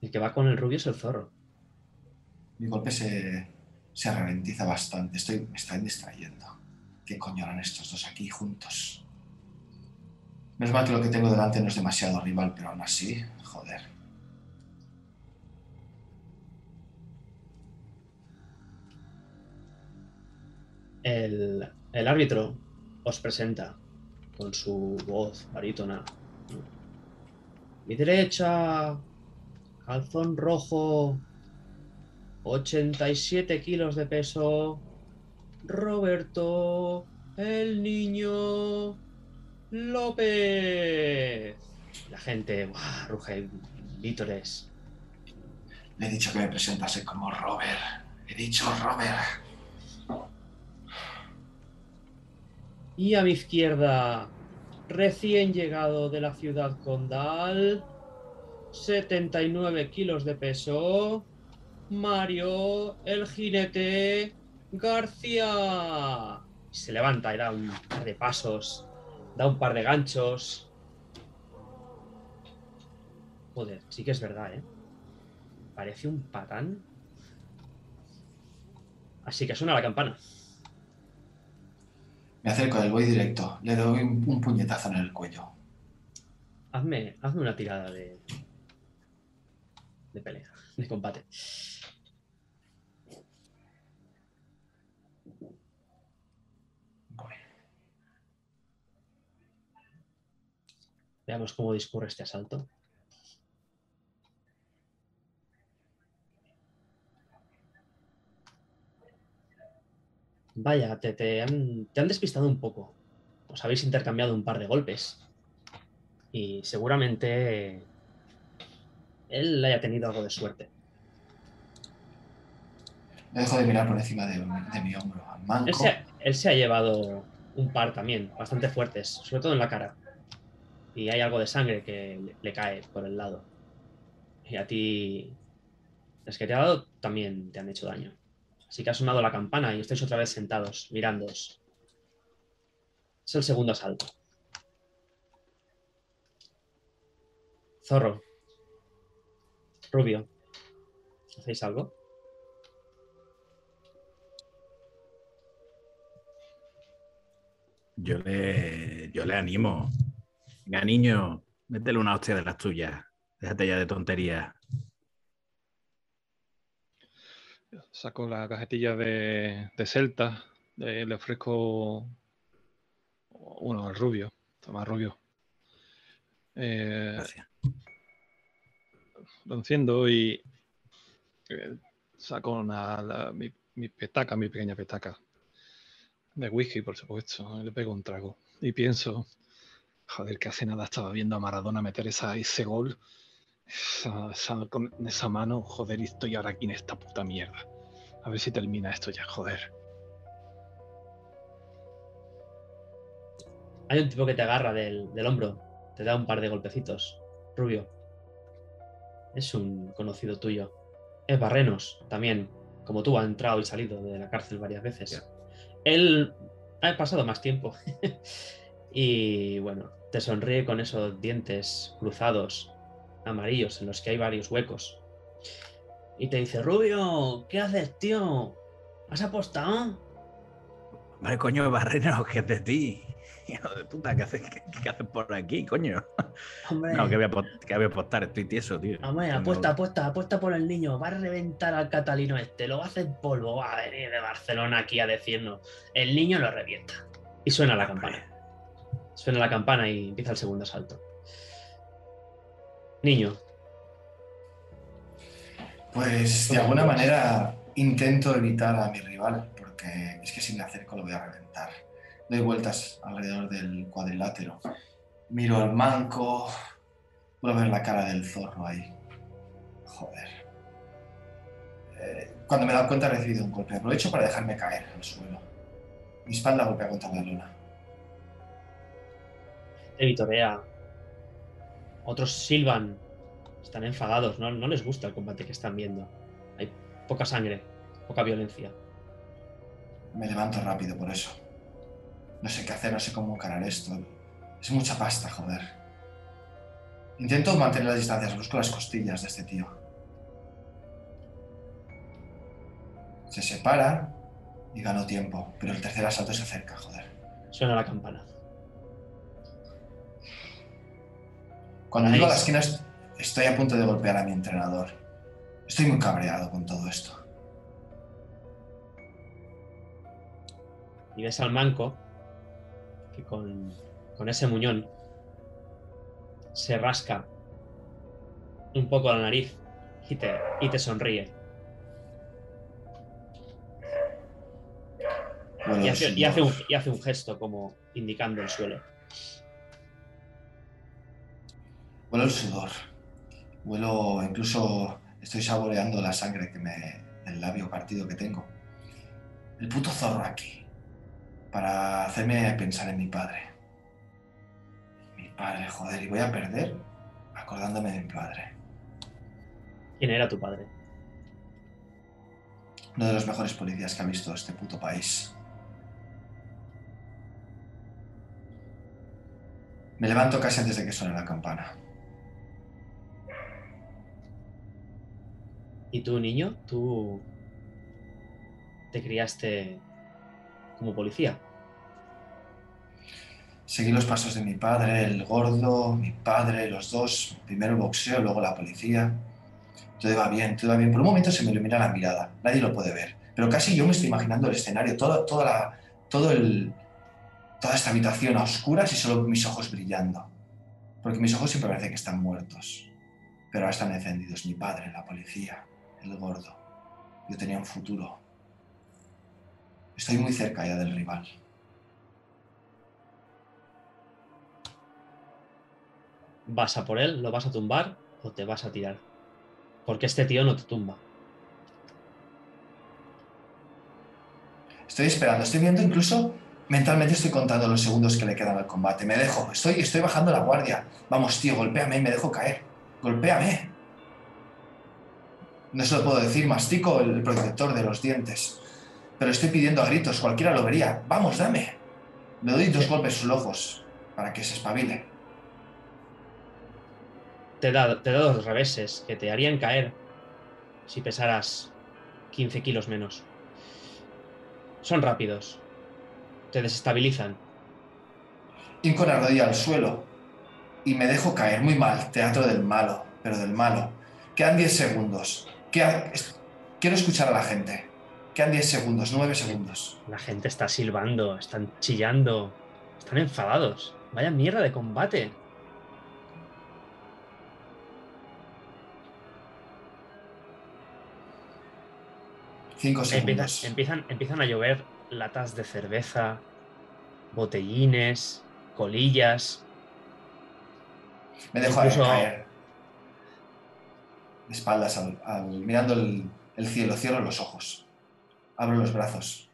El que va con el rubio es el zorro. Mi golpe se, se ralentiza bastante. Estoy, me están distrayendo. ¿Qué coño harán estos dos aquí juntos? Menos mal que lo que tengo delante no es demasiado rival, pero aún así, joder. El, el árbitro os presenta con su voz barítona. Mi derecha, calzón rojo, 87 kilos de peso, Roberto, el niño López. La gente, ¡buah! ruge vítores. Le he dicho que me presentase como Robert. He dicho Robert. Y a mi izquierda, recién llegado de la ciudad condal, 79 kilos de peso, Mario, el jinete García. Se levanta y da un par de pasos, da un par de ganchos. Joder, sí que es verdad, ¿eh? Parece un patán. Así que suena la campana. Me acerco del voy directo. Le doy un, puñetazo en el cuello. Hazme, hazme una tirada de. de pelea, de combate. Veamos cómo discurre este asalto. Vaya, te, te han, te han despistado un poco. Os habéis intercambiado un par de golpes. Y seguramente él haya tenido algo de suerte. Me dejo de mirar por encima de, de mi hombro. Al manco. Él se, él se ha llevado un par también, bastante fuertes, sobre todo en la cara. Y hay algo de sangre que le, le cae por el lado. Y a ti, las que te ha dado también te han hecho daño. Así que ha sonado la campana y estáis otra vez sentados, mirándoos. Es el segundo asalto. Zorro. Rubio. ¿Hacéis algo? Yo le, yo le animo. Venga, niño, métele una hostia de las tuyas. Déjate ya de tonterías. Saco la cajetilla de, de Celta, le, le ofrezco uno al rubio, toma rubio. Eh, Gracias. lo enciendo y eh, saco una- la- mi, mi petaca, mi pequeña petaca de whisky, por supuesto. y Le pego un trago y pienso, joder, que hace nada estaba viendo a Maradona meter esa, ese gol. Esa, esa- con esa mano, joder, y estoy ahora aquí en esta puta mierda. A ver si termina esto ya, joder. Hay un tipo que te agarra del, del hombro, te da un par de golpecitos. Rubio. Es un conocido tuyo. Es Barrenos, también. Como tú, ha entrado y salido de la cárcel varias veces. Él ha pasado más tiempo. [laughs] y bueno, te sonríe con esos dientes cruzados, amarillos, en los que hay varios huecos. Y te dice, Rubio, ¿qué haces, tío? ¿Has apostado? Vale, coño, [laughs] Barreno, que es de ti. [laughs] Hijo de puta, ¿qué haces, qué, qué haces por aquí, coño? [laughs] Hombre. No, que voy, a, apostar, estoy tieso, tío. Hombre, apuesta, apuesta, apuesta por el niño. Va a reventar al catalino este, lo va a hacer polvo. Va a venir de Barcelona aquí a decirnos. El niño lo revienta. Y suena la Hombre, campana. Suena la campana y empieza el segundo asalto. Niño. Pues de alguna manera intento evitar a mi rival, porque es que si me acerco lo voy a reventar. Doy vueltas alrededor del cuadrilátero. Miro al manco. Puedo ver la cara del zorro ahí. Joder. Eh, cuando me he dado cuenta he recibido un golpe. Aprovecho para dejarme caer al suelo. Mi espalda golpea contra la luna. Te vitorea. Otros silban. Están enfadados. No, no les gusta el combate que están viendo. Hay poca sangre, poca violencia. Me levanto rápido por eso. No sé qué hacer, no sé cómo encarar esto. Es mucha pasta, joder. Intento mantener las distancias, busco las costillas de este tío. Se separa y gano tiempo, pero el tercer asalto se acerca, joder. Suena la campana. Cuando llego a la esquina est- estoy a punto de golpear a mi entrenador. Estoy muy cabreado con todo esto. Y ves al manco que con, con ese muñón se rasca un poco la nariz y te, y te sonríe. Huelo Y hace, y hace un, sudor. y hace un gesto como indicando el suelo. Huelo el sudor. Huelo, incluso estoy saboreando la sangre que me, del labio partido que tengo. El puto zorro aquí. Para hacerme pensar en mi padre. Mi padre, joder, y voy a perder acordándome de mi padre. ¿Quién era tu padre? Uno de los mejores policías que ha visto este puto país. Me levanto casi antes de que suene la campana. ¿Y tú, niño? ¿Tú te criaste como policía? Seguí los pasos de mi padre, el gordo, mi padre, los dos. Primero el boxeo, luego la policía. Todo iba bien, todo iba bien. Por un momento se me ilumina la mirada. Nadie lo puede ver. Pero casi yo me estoy imaginando el escenario, toda, toda, la, todo el, toda esta habitación a oscuras y solo mis ojos brillando. Porque mis ojos siempre parece que están muertos. Pero ahora están encendidos. Mi padre, la policía, el gordo. Yo tenía un futuro. Estoy muy cerca ya del rival. ¿Vas a por él? ¿Lo vas a tumbar? ¿O te vas a tirar? Porque este tío no te tumba. Estoy esperando, estoy viendo incluso mentalmente estoy contando los segundos que le quedan al combate. Me dejo, estoy, estoy bajando la guardia. Vamos, tío, golpéame y me dejo caer. Golpéame. No se lo puedo decir, mastico el protector de los dientes. Pero estoy pidiendo a gritos, cualquiera lo vería. Vamos, dame. Le doy dos golpes sus ojos para que se espabile. Te da, te da dos reveses que te harían caer si pesaras 15 kilos menos. Son rápidos. Te desestabilizan. Hinco la rodilla al suelo y me dejo caer muy mal. Teatro del malo, pero del malo. Quedan 10 segundos. Quiero escuchar a la gente. Quedan 10 segundos, 9 segundos. La gente está silbando, están chillando, están enfadados. Vaya mierda de combate. 5 Empiezan, segundos. empiezan, empiezan a llover latas de cerveza, botellines, colillas. Me dejo incluso- caer. De espaldas, al- al- mirando el, el cielo. Cierro los ojos. Abro los brazos.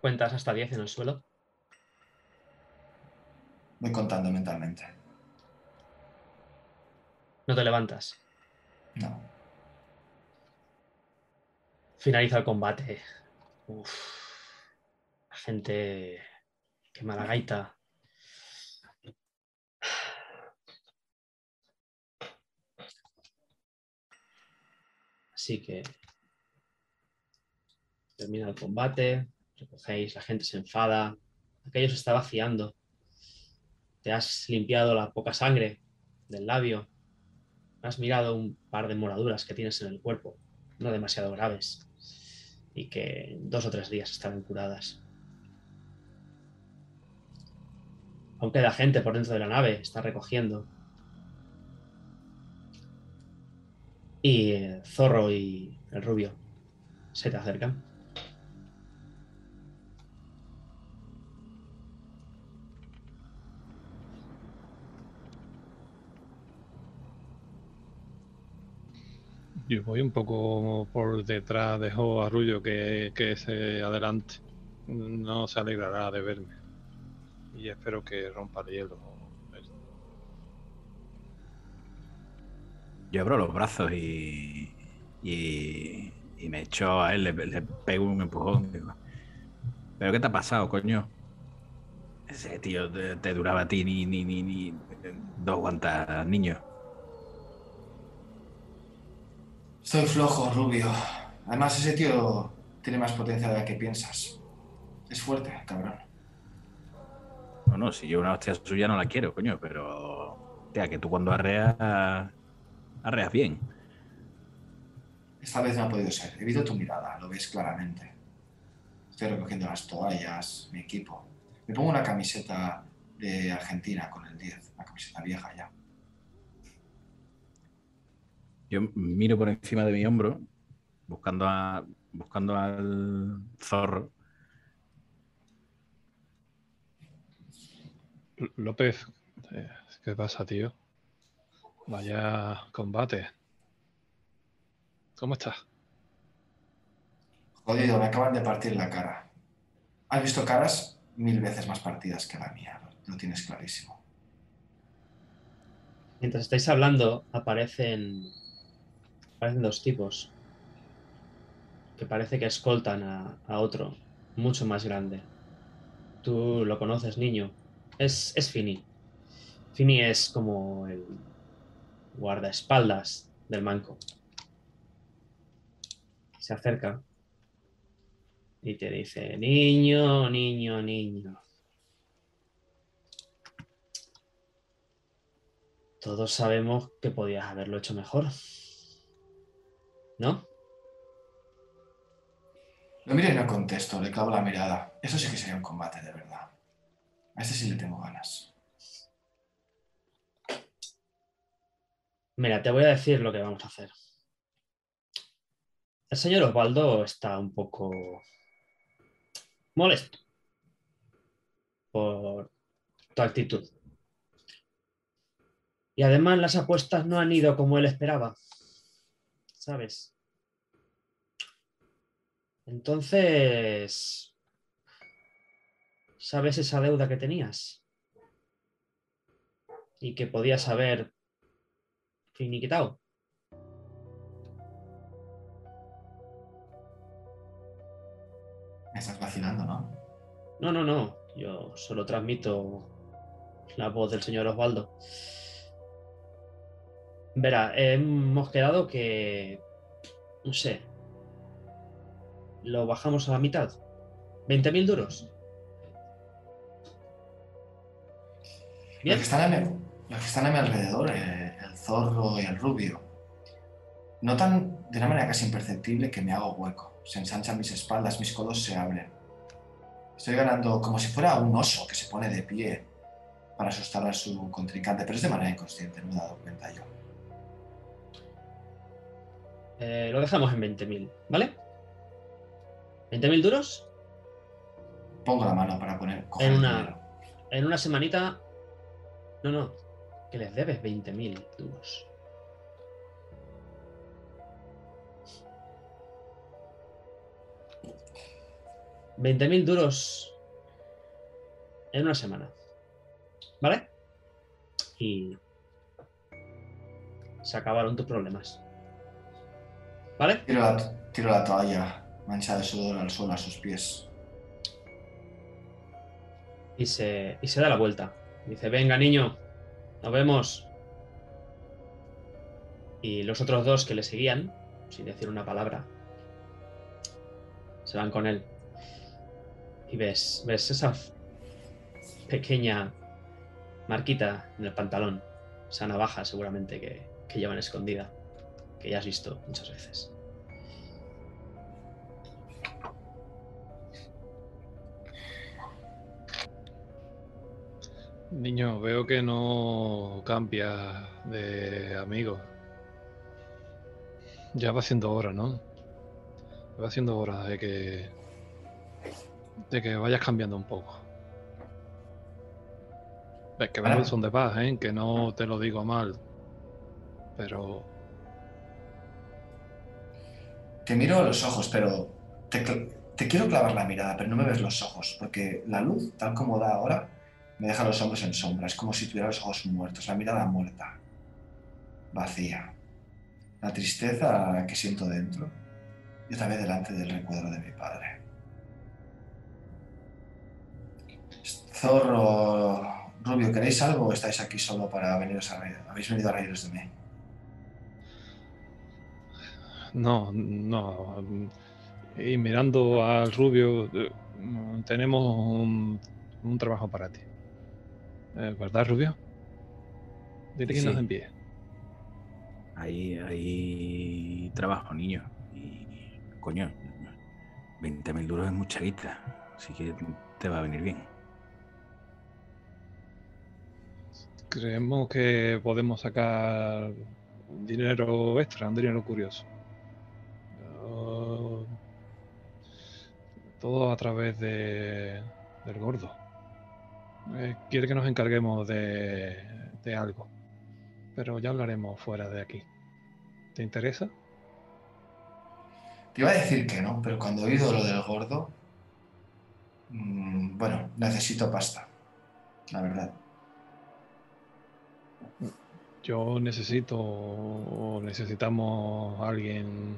Cuentas hasta 10 en el suelo. Voy contando mentalmente. No te levantas. No. Finaliza el combate. Uf. La gente quema la gaita. Así que termina el combate, recogéis, la gente se enfada, aquello se está vaciando. Te has limpiado la poca sangre del labio, has mirado un par de moraduras que tienes en el cuerpo, no demasiado graves, y que en dos o tres días estarán curadas. Aún queda gente por dentro de la nave, está recogiendo. Y Zorro y el rubio se te acercan. Yo voy un poco por detrás, dejo a Rullo que, que se adelante. No se alegrará de verme. Y espero que rompa el hielo. Yo abro los brazos y, y, y me echo a él, le, le pego un empujón. Digo, ¿Pero qué te ha pasado, coño? Ese tío te, te duraba a ti ni, ni, ni, ni dos guantas, niño. Estoy flojo, Rubio. Además, ese tío tiene más potencia de la que piensas. Es fuerte, cabrón. No, no, si yo una hostia suya no la quiero, coño, pero. Tía, que tú cuando arreas. Arreas bien. Esta vez no ha podido ser. He visto tu mirada, lo ves claramente. Estoy recogiendo las toallas, mi equipo. Me pongo una camiseta de Argentina con el 10, una camiseta vieja ya. Yo miro por encima de mi hombro, buscando, a, buscando al zorro. López, eh, ¿qué pasa, tío? Vaya combate. ¿Cómo estás? Jodido, me acaban de partir la cara. Has visto caras mil veces más partidas que la mía, lo tienes clarísimo. Mientras estáis hablando, aparecen, aparecen dos tipos que parece que escoltan a, a otro, mucho más grande. Tú lo conoces, niño. Es, es Fini. Fini es como el guardaespaldas del manco. Se acerca y te dice, niño, niño, niño. Todos sabemos que podías haberlo hecho mejor. ¿No? Lo miro y no contesto, le clavo la mirada. Eso sí que sería un combate de verdad. A este sí le tengo ganas. Mira, te voy a decir lo que vamos a hacer. El señor Osvaldo está un poco molesto por tu actitud. Y además las apuestas no han ido como él esperaba. ¿Sabes? Entonces, ¿sabes esa deuda que tenías? Y que podías haber finiquitado. Me estás vacilando, ¿no? No, no, no. Yo solo transmito la voz del señor Osvaldo. Verá, hemos quedado que. No sé. Lo bajamos a la mitad. ¿20.000 duros? Los Bien. que están a mi, los que están a mi alrededor, eh, zorro y el rubio, notan de una manera casi imperceptible que me hago hueco. Se ensanchan mis espaldas, mis codos se abren. Estoy ganando como si fuera un oso que se pone de pie para asustar a su contrincante, pero es de manera inconsciente, no me he dado cuenta yo. Eh, lo dejamos en 20.000, ¿vale? ¿20.000 duros? Pongo la mano para poner En una-. En una semanita. No, no. Que les debes 20.000 duros. ¿20.000 duros en una semana. ¿Vale? Y se acabaron tus problemas. ¿Vale? Tiro la, tiro la toalla manchada de sudor al suelo a sus pies. Y se, y se da la vuelta. Dice, venga niño, nos vemos. Y los otros dos que le seguían, sin decir una palabra, se van con él. Y ves, ves esa pequeña marquita en el pantalón, esa navaja seguramente que, que llevan escondida, que ya has visto muchas veces. Niño, veo que no cambia de amigo. Ya va siendo hora, ¿no? Va siendo hora de que. de que vayas cambiando un poco. Ves que vengo son de paz, ¿eh? Que no te lo digo mal. Pero. Te miro a los ojos, pero te, te quiero clavar la mirada, pero no me ves los ojos, porque la luz, tal como da ahora, me deja los hombros en sombra. Es como si tuviera los ojos muertos, la mirada muerta, vacía. La tristeza que siento dentro y otra vez delante del recuerdo de mi padre. Zorro, Rubio, ¿queréis algo o estáis aquí solo para veniros a reír? ¿Habéis venido a reíros de mí? No, no. Y mirando al rubio, eh, tenemos un trabajo para ti. Eh, ¿Verdad, rubio? Dile que Sí. nos envíe. Ahí, ahí trabajo, niño. Y, coño, 20.000 duros es mucha guita. Así que te va a venir bien. Creemos que podemos sacar dinero extra, un dinero curioso. Uh, todo a través de, del gordo. Eh, quiere que nos encarguemos de, de algo, pero ya hablaremos fuera de aquí. ¿Te interesa? Te iba a decir que no, pero cuando he oído lo del gordo, mm, bueno, necesito pasta, la verdad. Yo necesito o necesitamos a alguien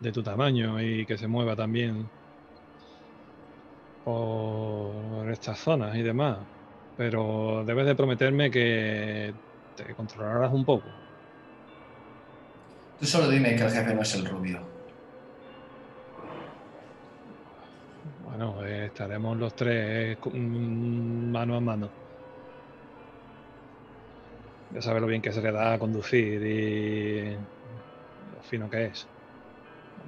de tu tamaño y que se mueva también por estas zonas y demás. Pero debes de prometerme que te controlarás un poco. Tú solo dime que el jefe no es el rubio. Bueno, eh, estaremos los tres co- mm, mano a mano. Ya sabes lo bien que se le da a conducir y lo fino que es.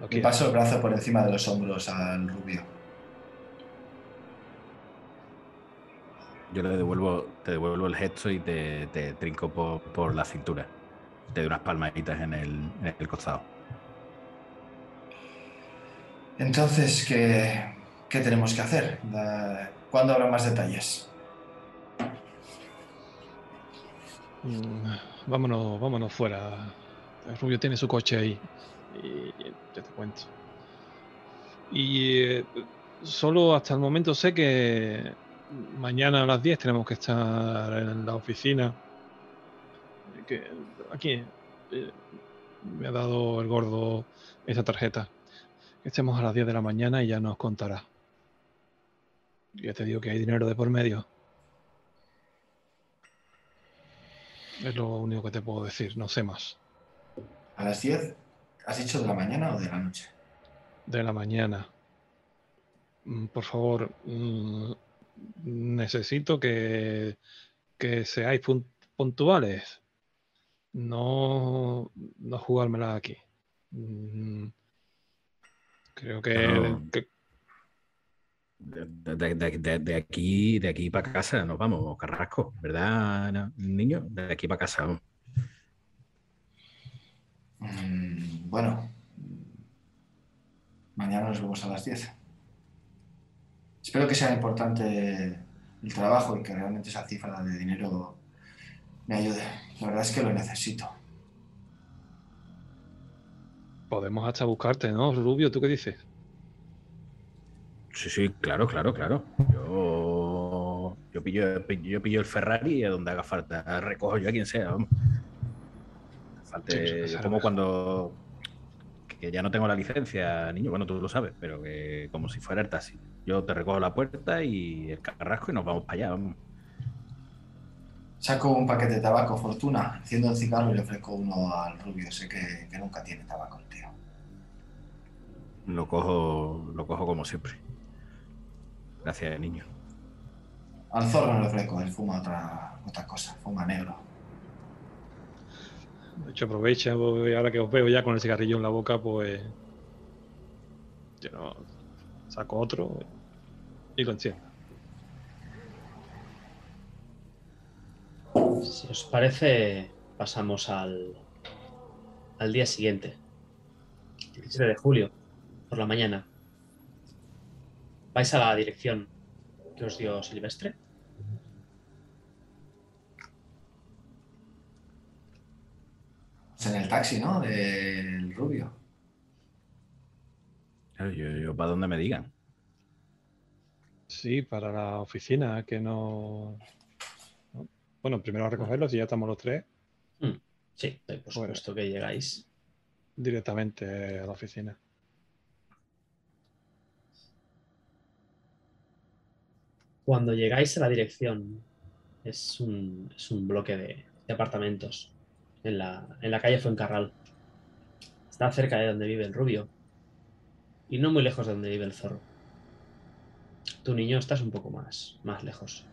Le quiera. paso el brazo por encima de los hombros al rubio. Yo le devuelvo, te devuelvo el gesto y te, te trinco por, por la cintura. Te doy unas palmaditas en el, en el costado. Entonces, ¿qué, qué tenemos que hacer? ¿Cuándo habrá más detalles? Mm, Vámonos, vámonos fuera. El Rubio tiene su coche ahí. Y ya te cuento. Y eh, solo hasta el momento sé que mañana a las 10 tenemos que estar en la oficina. Que aquí eh, me ha dado el gordo esa tarjeta. Que estemos a las 10 de la mañana y ya nos contará. Ya te digo que hay dinero de por medio. Es lo único que te puedo decir, no sé más. ¿A las 10? ¿Has dicho de la mañana o de la noche? De la mañana. Mm, Por favor, mm, necesito que, que seáis pun- puntuales. No, no jugármela aquí. Mm, Creo que, De, de- de- de- aquí, de aquí para casa nos vamos, Carrasco, ¿verdad, niño? De aquí para casa. vamos. Mm, bueno, mañana nos vemos a las 10. Espero que sea importante el trabajo y que realmente esa cifra de dinero me ayude. La verdad es que lo necesito. podemos hasta buscarte, ¿no, Rubio? ¿Tú qué dices? Sí, sí, claro, claro, claro. Yo, yo, pillo, yo pillo el Ferrari y a donde haga falta recojo yo a quien sea. Vamos. Falte- Sí, será como cuando que ya no tengo la licencia, niño, bueno, tú lo sabes, pero que como si fuera el taxi. Yo te recojo la puerta y el carrasco y nos vamos para allá, vamos. Saco un paquete de tabaco, Fortuna, enciendo un cigarro y le ofrezco uno al rubio. Sé que, que nunca tiene tabaco, el tío. Lo cojo, lo cojo como siempre. Gracias, niño. Al zorro no le ofrezco, él fuma otra, otra cosa, fuma negro. De hecho, aprovecha, pues, ahora que os veo ya con el cigarrillo en la boca, pues. Yo no, saco otro y lo enciendo. Si os parece, pasamos al, al día siguiente, 17 de julio, por la mañana. ¿Vais a la dirección que os dio Silvestre? Es en el taxi, ¿no? Del rubio. Claro, yo, yo para donde me digan. Sí, para la oficina, que no... ¿no? Bueno, primero a recogerlos y ya estamos los tres Mm, Sí, eh, por supuesto que llegáis. directamente a la oficina. Cuando llegáis a la dirección, es un, es un bloque de, de apartamentos en la, en la calle Fuencarral. Está cerca de donde vive el rubio y no muy lejos de donde vive el zorro. Tu niño estás un poco más, más lejos.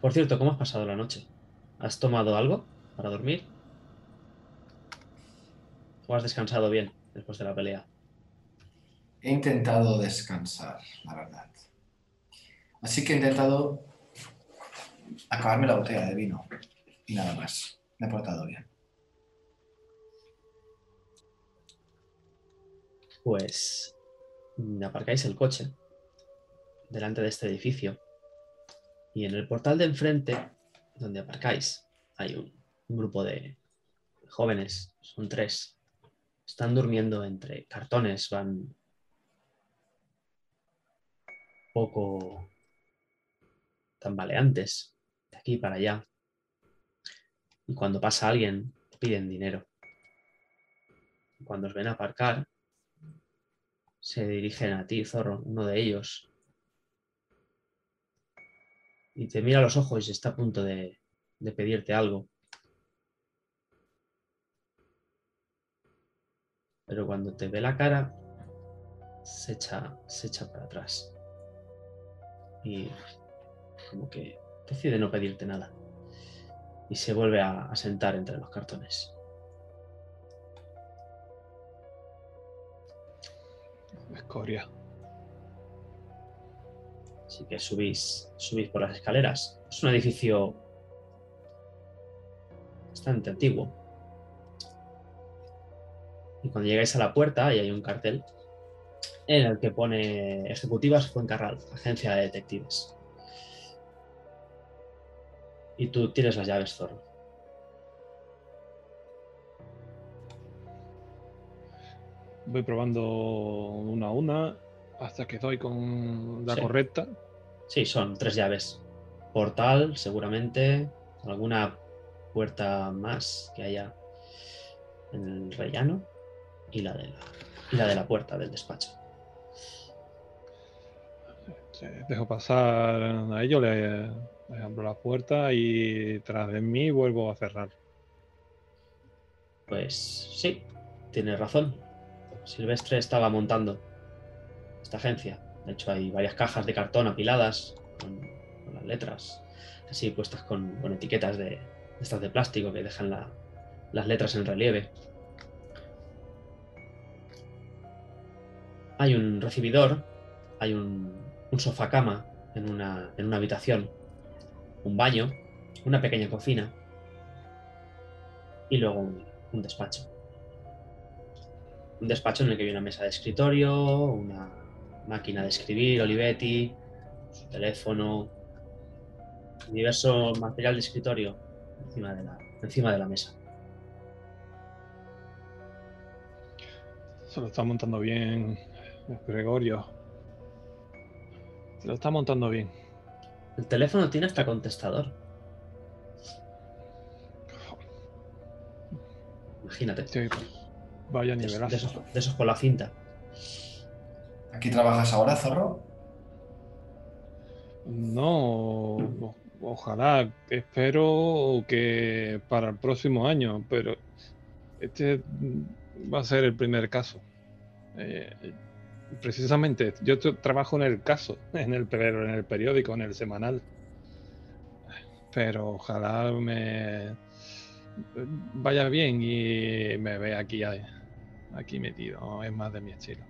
Por cierto, ¿cómo has pasado la noche? ¿Has tomado algo para dormir? ¿O has descansado bien después de la pelea? He intentado descansar, la verdad. Así que he intentado acabarme la botella de vino y nada más. Me he portado bien. Pues aparcáis el coche delante de este edificio y en el portal de enfrente, donde aparcáis, hay un, un grupo de jóvenes, son tres. Están durmiendo entre cartones, van poco tambaleantes de aquí para allá. Y cuando pasa alguien, piden dinero. Cuando os ven aparcar, se dirigen a ti, zorro, uno de ellos. Y te mira a los ojos y está a punto de, de pedirte algo. Pero cuando te ve la cara, se echa, se echa para atrás. Y como que decide no pedirte nada. Y se vuelve a, a sentar entre los cartones. Escoria. Así que subís, subís por las escaleras. Es un edificio bastante antiguo. Y cuando llegáis a la puerta, ahí hay un cartel en el que pone Ejecutivas Fuencarral, agencia de detectives. Y tú tienes las llaves, Zorro. Voy probando una a una hasta que doy con la Sí. correcta. Sí, son tres llaves. Portal, seguramente. Alguna puerta más que haya en el rellano. Y la de la, y la, de la puerta del despacho. Dejo pasar a ellos, le, le abro la puerta y tras de mí vuelvo a cerrar. Pues sí, tienes razón. Silvestre estaba montando esta agencia. De hecho, hay varias cajas de cartón apiladas con, las letras, así puestas con, con etiquetas de, estas de plástico que dejan la- las letras en relieve. Hay un recibidor, hay un, un sofá cama en una, en una habitación, un baño, una pequeña cocina y luego un despacho. Un despacho en el que hay una mesa de escritorio, una máquina de escribir, Olivetti, su teléfono, diverso material de escritorio encima de la, encima de la mesa. Se lo está montando bien Gregorio. Se lo está montando bien. El teléfono tiene hasta contestador. Imagínate. Sí, vaya nivelazo. de esos, de esos con la cinta. ¿Aquí trabajas ahora, zorro? No, o- ojalá, espero que para el próximo año, pero este va a ser el primer caso. Eh, precisamente, yo tra- trabajo en el caso, [laughs] en el, pero en el periódico, en el semanal. Pero ojalá me vaya bien y me vea aquí, aquí metido. Es más de mi estilo.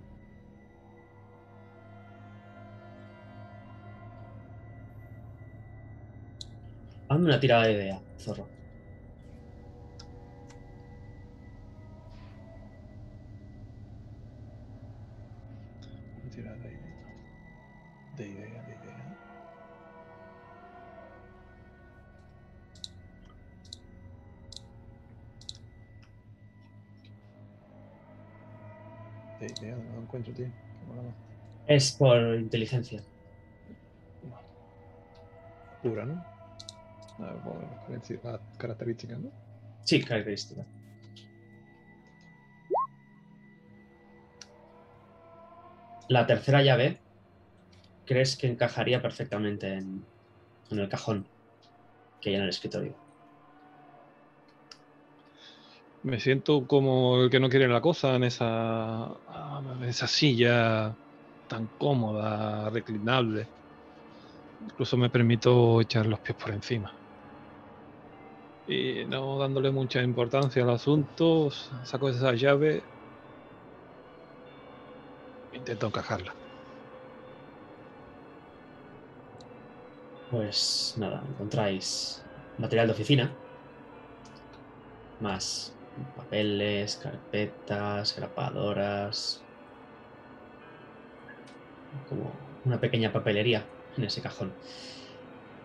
Hazme una tirada de idea, zorro. Una tirada de idea. De idea, de idea. No lo encuentro, tío. Es por inteligencia. Pura, ¿no? A ver, bueno, las caracteri- las características, ¿no? Sí, característica. La tercera llave crees que encajaría perfectamente en, en el cajón que hay en el escritorio. Me siento como el que no quiere la cosa en esa, en esa silla tan cómoda, reclinable. Incluso me permito echar los pies por encima. Y no dándole mucha importancia al asunto, saco esa llave. Intento encajarla. Pues nada, encontráis material de oficina, más papeles, carpetas, grapadoras, como una pequeña papelería en ese cajón.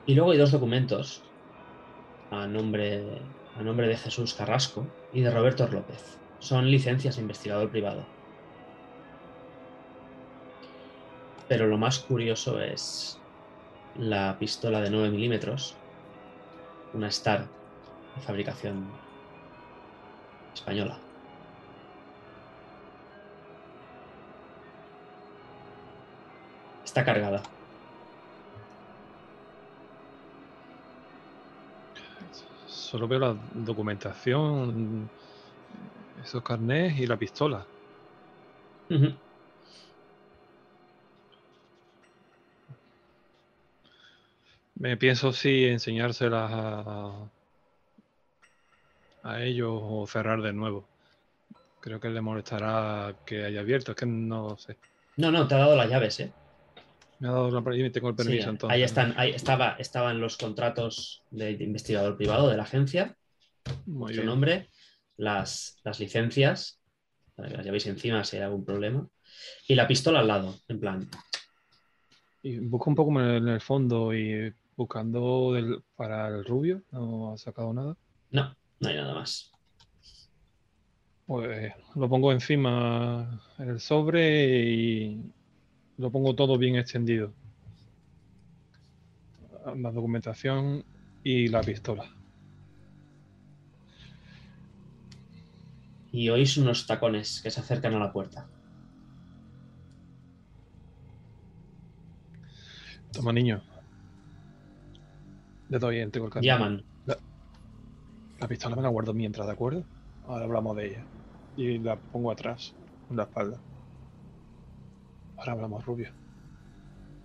Y luego hay dos documentos a nombre, a nombre de Jesús Carrasco y de Roberto López. Son licencias de investigador privado. Pero lo más curioso es la pistola de 9 milímetros, una Star de fabricación española. Está cargada. Solo veo la documentación, esos carnés y la pistola. Me pienso si enseñárselas a, a ellos o cerrar de nuevo. Creo que le molestará que haya abierto, es que no sé. No, no, te ha dado las llaves, ¿eh? Me ha dado la y tengo el permiso Sí, entonces. ahí están, ahí estaba, estaban los contratos de, de investigador privado de la agencia, Muy su bien. nombre, las, las licencias, para que las llevéis encima si hay algún problema, y la pistola al lado, en plan, Y busco un poco en el, fondo y buscando del- para el rubio, no ha sacado nada. no, no hay nada más. Pues lo pongo encima en el sobre y lo pongo todo bien extendido. La documentación y la pistola. Y oís unos tacones que se acercan a la puerta. Toma, niño. Le doy el tengo el. Llaman. La pistola me la guardo mientras, ¿de acuerdo? Ahora hablamos de ella. Y la pongo atrás, en la espalda. Ahora hablamos, Rubio.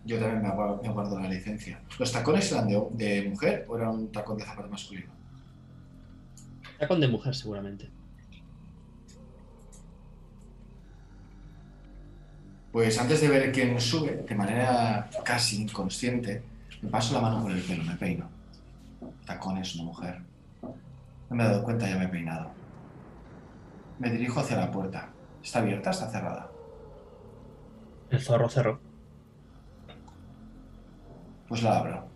Yo también me guardo, me la licencia. ¿Los tacones eran de, de mujer o era un tacón de zapato masculino? Tacón de mujer, seguramente. Pues antes de ver quién sube, de manera casi inconsciente, me paso la mano por el pelo, me peino. Tacones, una mujer. No me he dado cuenta, ya me he peinado. Me dirijo hacia la puerta. ¿Está abierta? ¿Está cerrada? El zorro cerró. Pues la abro.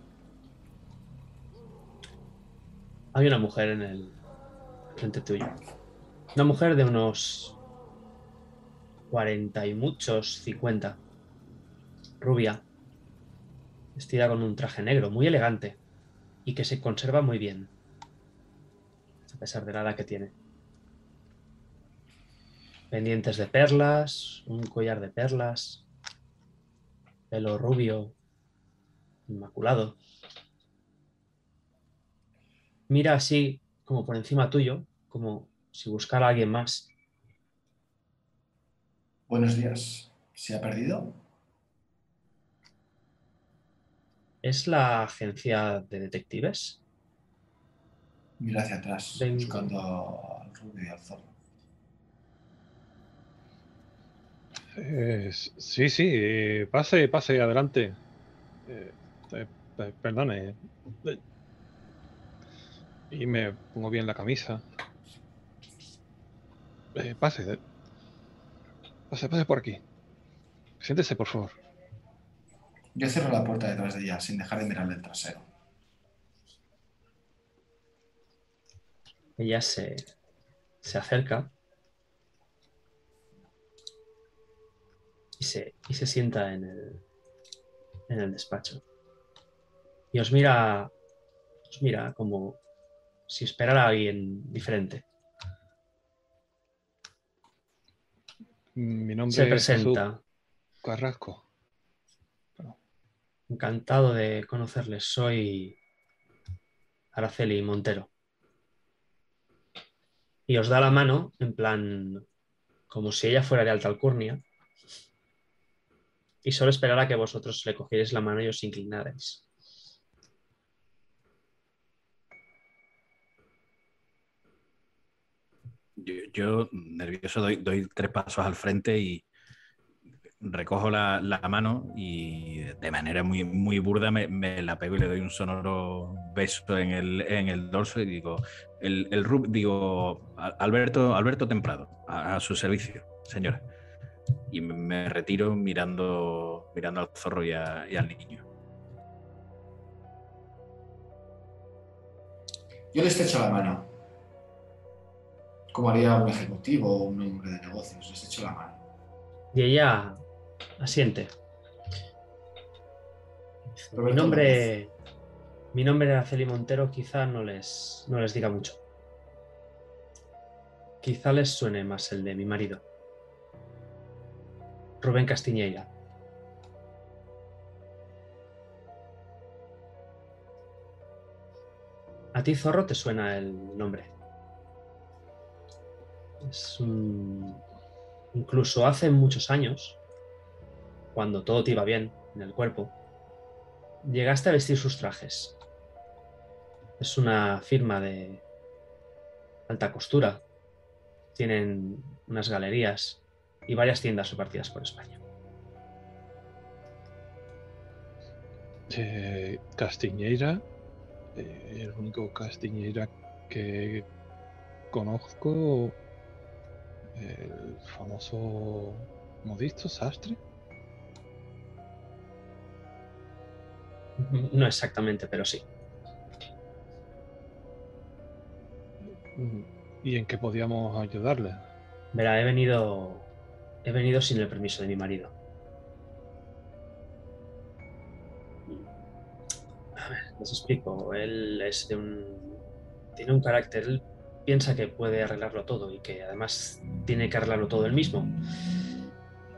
Hay una mujer en el frente tuyo. Una mujer de unos 40 y muchos, 50. Rubia. Vestida con un traje negro, muy elegante. Y que se conserva muy bien. Pesar de la edad que tiene. Pendientes de perlas, un collar de perlas. Pelo rubio, inmaculado. Mira así, como por encima tuyo, como si buscara a alguien más. Buenos días. ¿Se ha perdido? ¿Es la agencia de detectives? Mira hacia atrás, Vengo. buscando al rubio y al zorro. Eh, sí, sí, eh, pase, pase, adelante. Eh, eh, pe- perdone. eh, Y me pongo bien la camisa. Eh, pase. Pase, pase por aquí. Siéntese, por favor. Yo cierro la puerta detrás de ella sin dejar de mirarle el trasero. Ella se, se acerca y se, y se sienta en el, en el despacho. Y os mira, os mira como si esperara a alguien diferente. Mi nombre Se es presenta. Carrasco. Encantado de conocerles. Soy Araceli Montero. Y os da la mano, en plan, como si ella fuera de alta alcurnia. Y solo esperará que vosotros le cogierais la mano y os inclinarais. Yo, nervioso, doy tres pasos al frente y recojo la, la mano y de manera muy, muy burda me, me la pego y le doy un sonoro beso en el, en el dorso y digo, el, el Rub- digo, "Al- Alberto, Alberto Temprado, a, a su servicio, señora. Y me- me retiro mirando, mirando al zorro y, a- y al niño. Yo le estrecho la mano. Como haría un ejecutivo o un hombre de negocios, le estrecho la mano. Y ella asiente. Mi nombre, mi nombre Araceli Montero quizá no les, no les diga mucho. Quizá les suene más el de mi marido. Rubén Castiñeira. ¿A ti, Zorro, te suena el nombre? Es un... Incluso hace muchos años, cuando todo te iba bien en el cuerpo, llegaste a vestir sus trajes. Es una firma de alta costura. Tienen unas galerías y varias tiendas repartidas por España. Eh, Castiñeira. eh, el único Castiñeira que conozco. El famoso modisto sastre. [laughs] No exactamente, pero sí. ¿Y en qué podíamos ayudarle? Verá, he venido. He venido sin el permiso de mi marido. A ver, les explico. Él es de un. Tiene un carácter. Él piensa que puede arreglarlo todo y que además tiene que arreglarlo todo él mismo.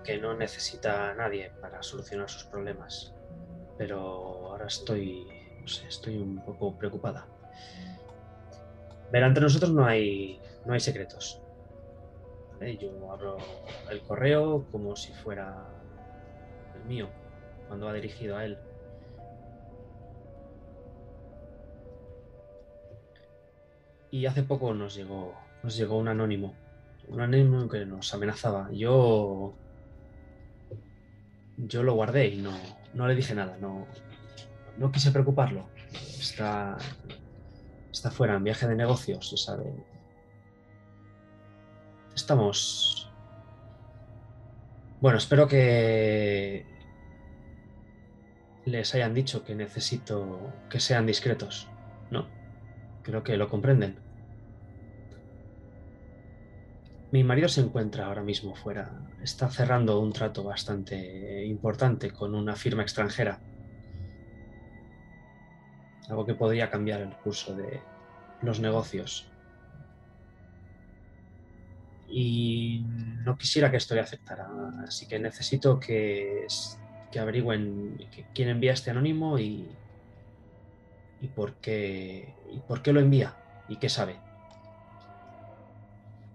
Que no necesita a nadie para solucionar sus problemas. Pero ahora estoy. No sé, estoy un poco preocupada. Verá, entre nosotros no hay. No hay secretos. Yo abro el correo como si fuera el mío, cuando va dirigido a él. Y hace poco nos llegó, nos llegó un anónimo, un anónimo que nos amenazaba. Yo, yo lo guardé y no, no le dije nada, no, no quise preocuparlo. Está, está fuera en viaje de negocios, se sabe. Estamos. Bueno, espero que les hayan dicho que necesito que sean discretos. No, creo que lo comprenden. Mi marido se encuentra ahora mismo fuera. Está cerrando un trato bastante importante con una firma extranjera. Algo que podría cambiar el curso de los negocios. Y no quisiera que esto le afectara. Así que necesito que, que averigüen quién envía este anónimo y, y, por qué, y por qué lo envía y qué sabe.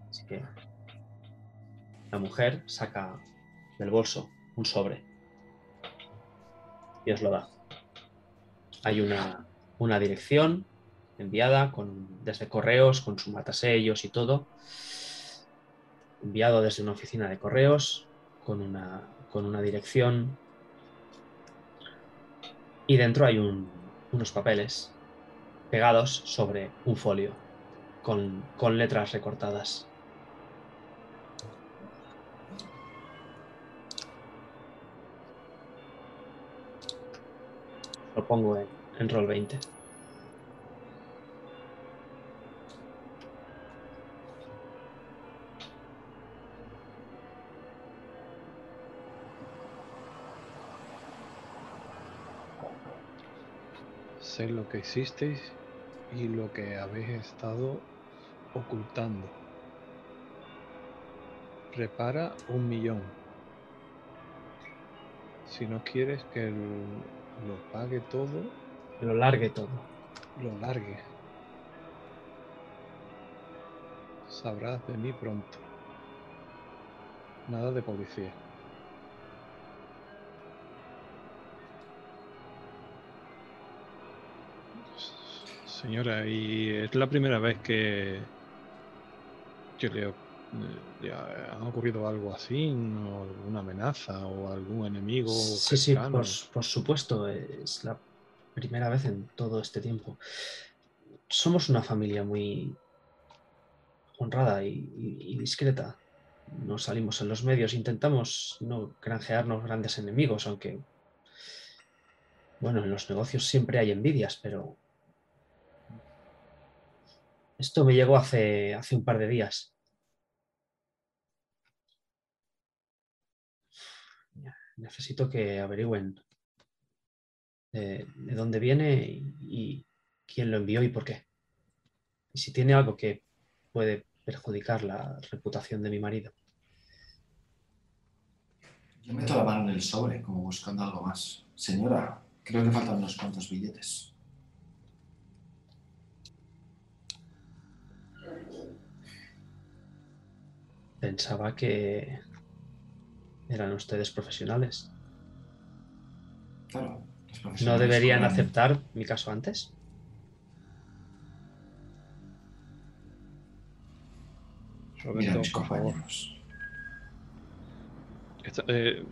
Así que la mujer saca del bolso un sobre y os lo da. Hay una, una dirección enviada con, desde correos con su matasellos y todo enviado desde una oficina de correos con una, con una dirección y dentro hay un- unos papeles pegados sobre un folio con, con letras recortadas. Lo pongo en, roll 20. Sé lo que hicisteis y lo que habéis estado ocultando. Prepara un millón. Si no quieres que el- lo pague todo, lo largue todo. lo largue. Sabrás de mí pronto. Nada de policía. Señora, ¿y es la primera vez que, eh, le ha ha ocurrido algo así? ¿O alguna amenaza o algún enemigo Sí, sí, por, por supuesto. Es la primera vez en todo este tiempo. Somos una familia muy honrada y, y- y discreta. No salimos en los medios, intentamos no granjearnos grandes enemigos, aunque, bueno, en los negocios siempre hay envidias, pero esto me llegó hace, hace un par de días. Necesito que averigüen de, de dónde viene y, y quién lo envió y por qué. Y si tiene algo que puede perjudicar la reputación de mi marido. Yo meto la mano en el sobre, como buscando algo más. Señora, creo que faltan unos cuantos billetes. Pensaba que eran ustedes profesionales. Claro. los ¿No deberían aceptar mi caso antes? Mira, mis compañeros. Esta- eh,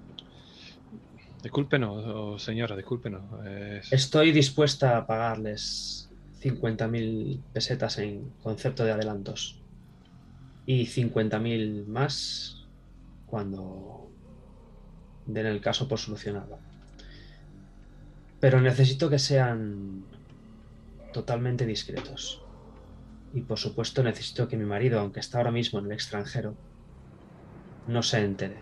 discúlpenos, señora, discúlpenos. es- Estoy dispuesta a pagarles 50.000 pesetas en concepto de adelantos y 50.000 más cuando den el caso por solucionado. Pero necesito que sean totalmente discretos. Y por supuesto necesito que mi marido, aunque está ahora mismo en el extranjero, no se entere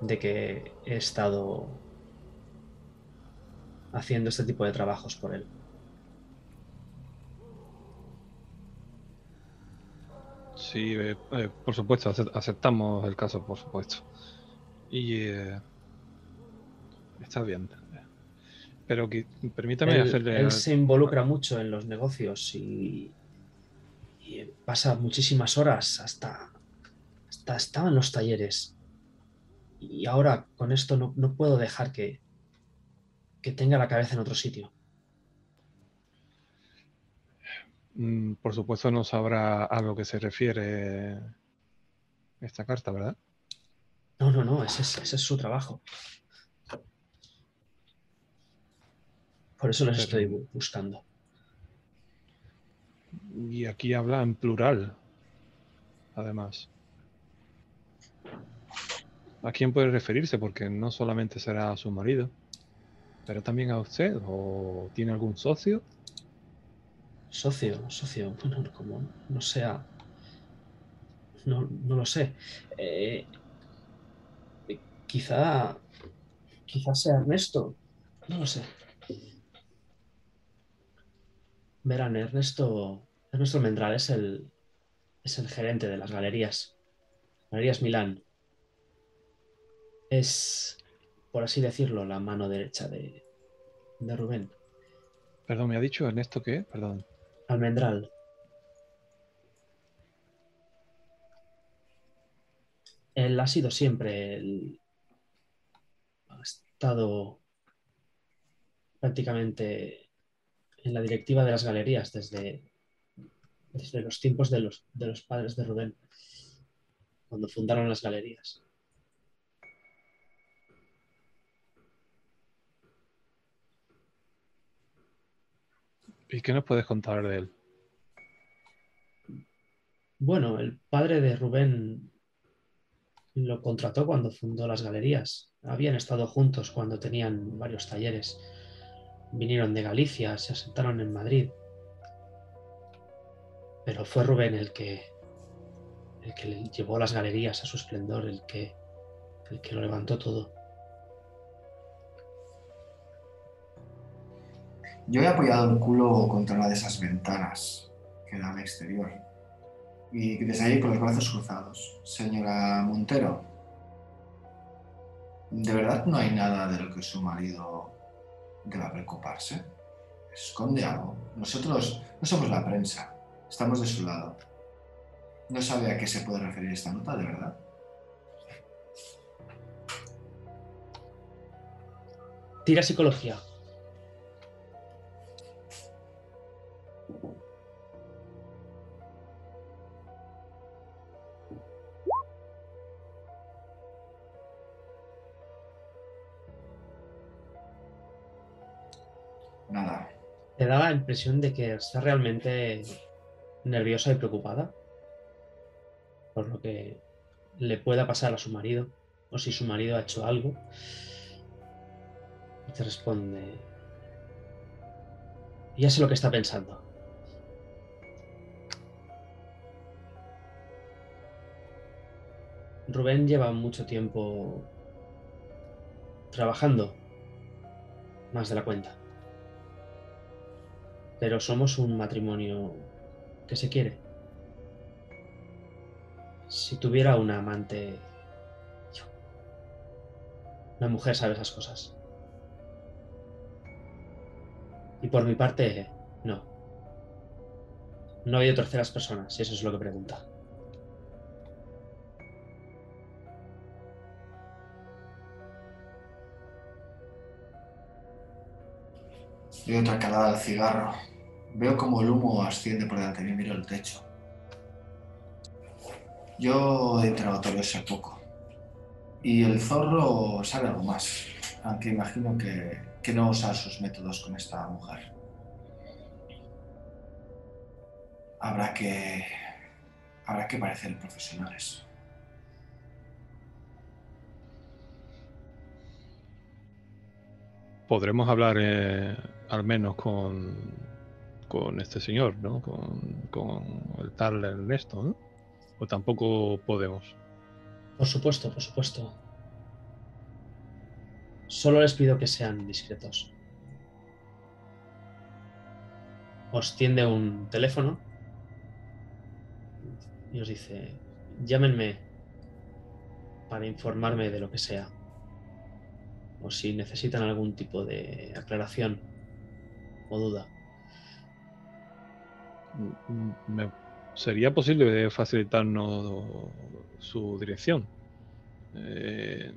de que he estado haciendo este tipo de trabajos por él. Sí, eh, eh, por supuesto, acep- aceptamos el caso, por supuesto. Y eh, está bien. Pero que, permítame Él, hacerle... él se involucra mucho en los negocios y, y pasa muchísimas horas hasta, hasta estaba en los talleres. Y ahora con esto no, no puedo dejar que, que tenga la cabeza en otro sitio. Mm, Por supuesto no sabrá a lo que se refiere esta carta, ¿verdad? No, no, no, ese es, ese es su trabajo. Por eso les Pero- estoy bu- buscando. Y aquí habla en plural, además. ¿A quién puede referirse? Porque no solamente será a su marido, pero también a usted, o tiene algún socio. Socio, socio, bueno, como no sea. No, no lo sé. Eh, quizá. Quizá sea Ernesto. No lo sé. Verán, Ernesto. Ernesto Mendral es el. Es el gerente de las galerías. Galerías Milán. Es, por así decirlo, la mano derecha de, de Rubén. Perdón, ¿me ha dicho Ernesto qué? Perdón. Almendral. Él ha sido siempre. Ha estado prácticamente en la directiva de las galerías desde, desde los tiempos de los, de los padres de Rubén, cuando fundaron las galerías. ¿Y qué nos puedes contar de él? Bueno, el padre de Rubén lo contrató cuando fundó las galerías. Habían estado juntos cuando tenían varios talleres. Vinieron de Galicia, se asentaron en Madrid. Pero fue Rubén el que el que le llevó las galerías a su esplendor, el que el que lo levantó todo. Yo he apoyado el culo contra una de esas ventanas que da al exterior. Y desde ahí con los brazos cruzados. Señora Montero, ¿de verdad no hay nada de lo que su marido deba preocuparse? ¿Esconde algo? Nosotros no somos la prensa, estamos de su lado. ¿No sabe a qué se puede referir esta nota, de verdad? Tira psicología. Da la impresión de que está realmente nerviosa y preocupada? Por lo que le pueda pasar a su marido, o si su marido ha hecho algo. Y te responde, ya sé lo que está pensando. Rubén lleva mucho tiempo trabajando, más de la cuenta. Pero somos un matrimonio que se quiere. Si tuviera una amante. Una mujer sabe esas cosas. Y por mi parte, no. No ha habido terceras personas, si eso es lo que pregunta. Doy otra calada al cigarro. Veo como el humo asciende por delante de mí, miro el techo. Yo he entrado todo hace poco. Y el zorro sabe algo más, aunque imagino que, que no usa sus métodos con esta mujer. Habrá que. Habrá que parecer profesionales. Podremos hablar eh, al menos con, con este señor, ¿no? Con, con el tal Ernesto, ¿no? O tampoco podemos. Por supuesto, por supuesto. Solo les pido que sean discretos. Os tiende un teléfono y os dice, llámenme para informarme de lo que sea. O si necesitan algún tipo de aclaración o duda. Mm, me- ¿Sería posible facilitarnos su dirección? Eh,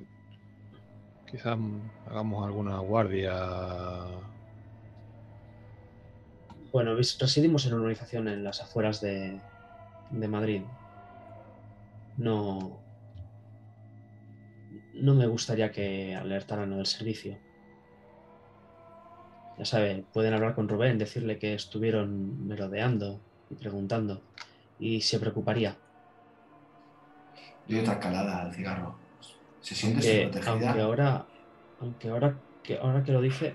quizás hagamos alguna guardia. Bueno, residimos en una organización en las afueras de, de Madrid. No. No me gustaría que alertaran del servicio. Ya sabe, pueden hablar con Rubén, decirle que estuvieron merodeando y preguntando. Y se preocuparía. Doy otra calada al cigarro. ¿Se siente Aunque, protegida? aunque ahora. Aunque ahora que, ahora que lo dice.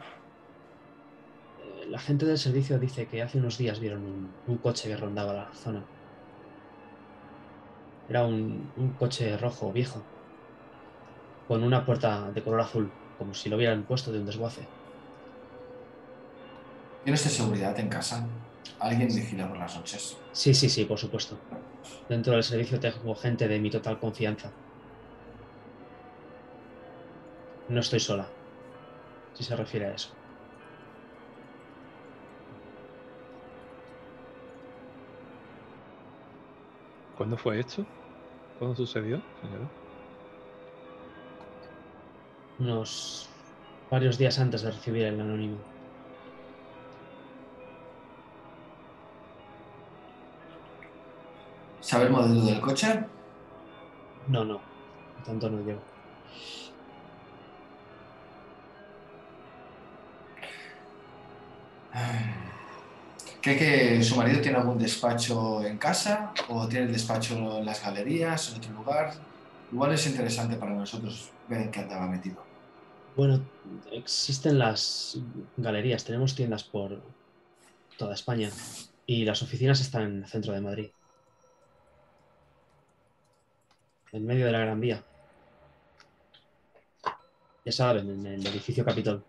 eh, La gente del servicio dice que hace unos días vieron un, un coche que rondaba la zona. Era un, un coche rojo, viejo. Con una puerta de color azul, como si lo hubieran puesto de un desguace. ¿Tienes de seguridad en casa? ¿Alguien vigila por las noches? Sí, sí, sí, por supuesto. Dentro del servicio tengo gente de mi total confianza. No estoy sola, si se refiere a eso. ¿Cuándo fue esto? ¿Cuándo sucedió, señora? unos varios días antes de recibir el anónimo. ¿Sabe el modelo del coche? No, no, tanto no llego. ¿Cree que su marido tiene algún despacho en casa o tiene el despacho en las galerías, en otro lugar? Igual es interesante para nosotros ver en qué andaba metido. Bueno, existen las galerías, tenemos tiendas por toda España y las oficinas están en el centro de Madrid. En medio de la Gran Vía. Ya saben, en el edificio Capitol.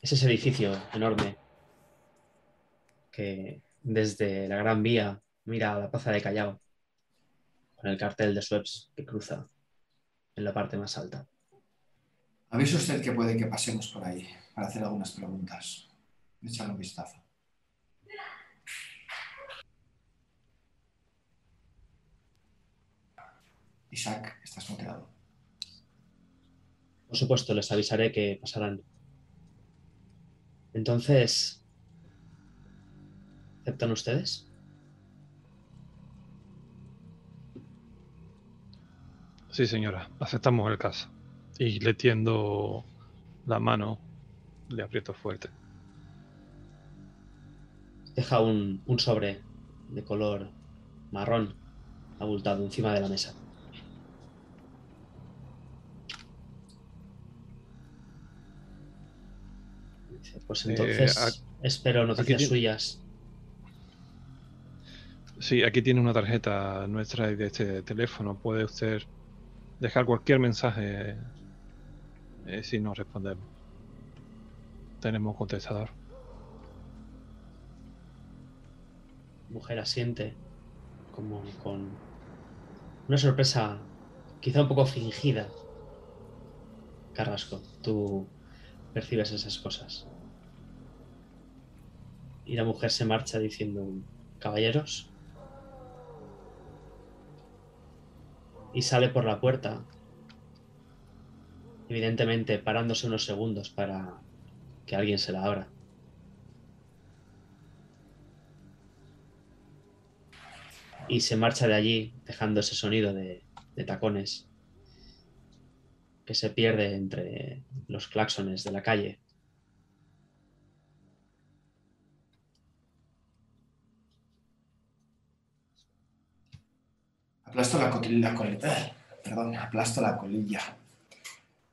Es ese edificio enorme que desde la Gran Vía mira a la plaza de Callao con el cartel de Suez que cruza en la parte más alta. ¿Avisa usted que puede que pasemos por ahí para hacer algunas preguntas? Echar un vistazo. Isaac, estás muteado. Por supuesto, les avisaré que pasarán. Entonces, ¿aceptan ustedes? Sí, señora, aceptamos el caso. Y le tiendo la mano, le aprieto fuerte. Deja un, un sobre de color marrón abultado encima de la mesa. Dice, Pues Eh, entonces espero noticias suyas. Sí, aquí tiene una tarjeta nuestra y de este teléfono. Puede usted dejar cualquier mensaje eh, si no respondemos. Tenemos contestador. Mujer asiente como con una sorpresa quizá un poco fingida. Carrasco, tú percibes esas cosas. Y la mujer se marcha diciendo, caballeros. Y sale por la puerta, evidentemente parándose unos segundos para que alguien se la abra. y se marcha de allí dejando ese sonido de, tacones que se pierde entre los claxones de la calle. Aplasto la, colilla, la colilla, perdón, aplasto la colilla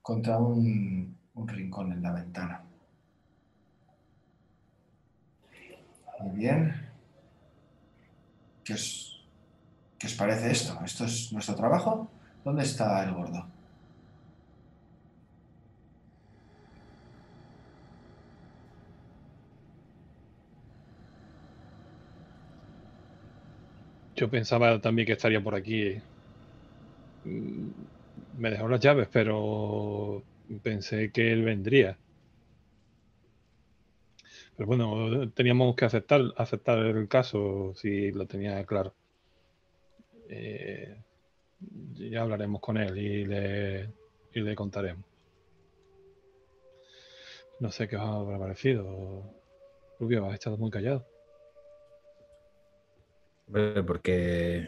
contra un, un rincón en la ventana. Muy bien. ¿Qué os, ¿Qué os parece esto? ¿Esto es nuestro trabajo? ¿Dónde está el gordo? Yo pensaba también que estaría por aquí. Mm, Me dejó las llaves, pero pensé que él vendría. Pero bueno, teníamos que aceptar, aceptar el caso si lo tenía claro. Eh, ya hablaremos con él y le, y le contaremos. No sé qué os habrá parecido. Rubio, has estado muy callado. Porque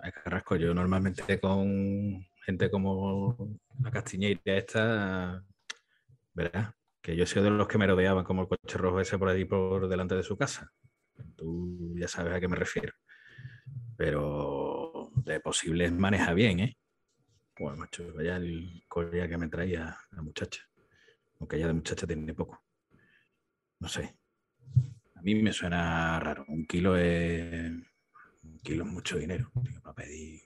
a Carrasco, yo normalmente con gente como la Castiñeira esta, verás, que yo soy de los que me rodeaban como el coche rojo ese por ahí por delante de su casa. Tú ya sabes a qué me refiero. Pero de posibles maneja bien, ¿eh? Pues macho, vaya el collar que me traía la muchacha. Aunque ya de muchacha tiene poco. No sé. A mí me suena raro. Un kilo es. Un kilo es mucho dinero. tío, para pedir.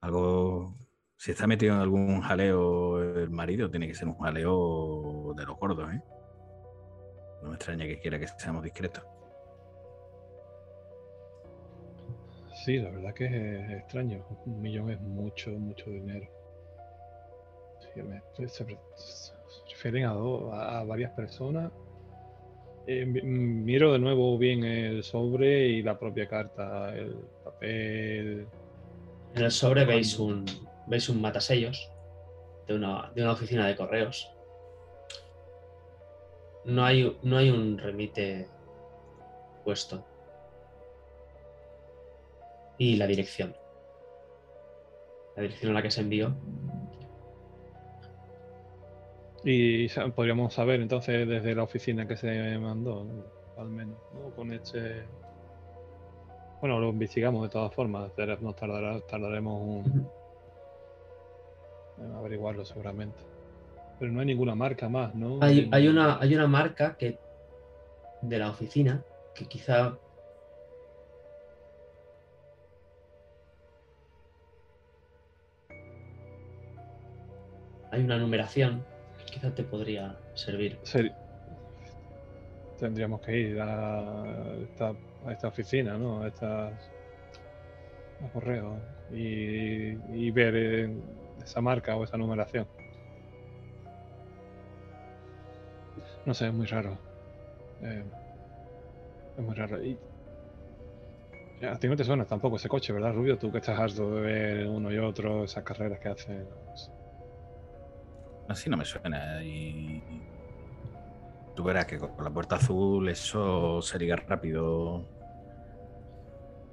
Algo. Si está metido en algún jaleo el marido, tiene que ser un jaleo de los gordos, ¿eh? No me extraña que quiera que seamos discretos. Sí, la verdad que es extraño. Un millón es mucho, mucho dinero. Se, refieren a, a a varias personas. Eh, mi- miro de nuevo bien el sobre y la propia carta, el papel. En el sobre veis un, veis un matasellos de una, de una oficina de correos. No hay, no hay un remite puesto. Y la dirección. La dirección a la que se envió. Y podríamos saber entonces desde la oficina que se mandó, al menos, con este. Bueno, lo investigamos de todas formas, nos tardaremos en averiguarlo seguramente. Pero no hay ninguna marca más, ¿no? Hay, hay, una, hay una marca que de la oficina que quizá hay una numeración que quizá te podría servir. Tendríamos que ir a esta, oficina, ¿no? A estas a correo y, ver eh, esa marca o esa numeración. No sé, es muy raro. Eh, es muy raro. Y, a ti no te suena tampoco ese coche, ¿verdad, Rubio? Tú que estás harto de ver uno y otro, esas carreras que hacen. Así no me suena. Y tú verás que con la puerta azul eso sería rápido.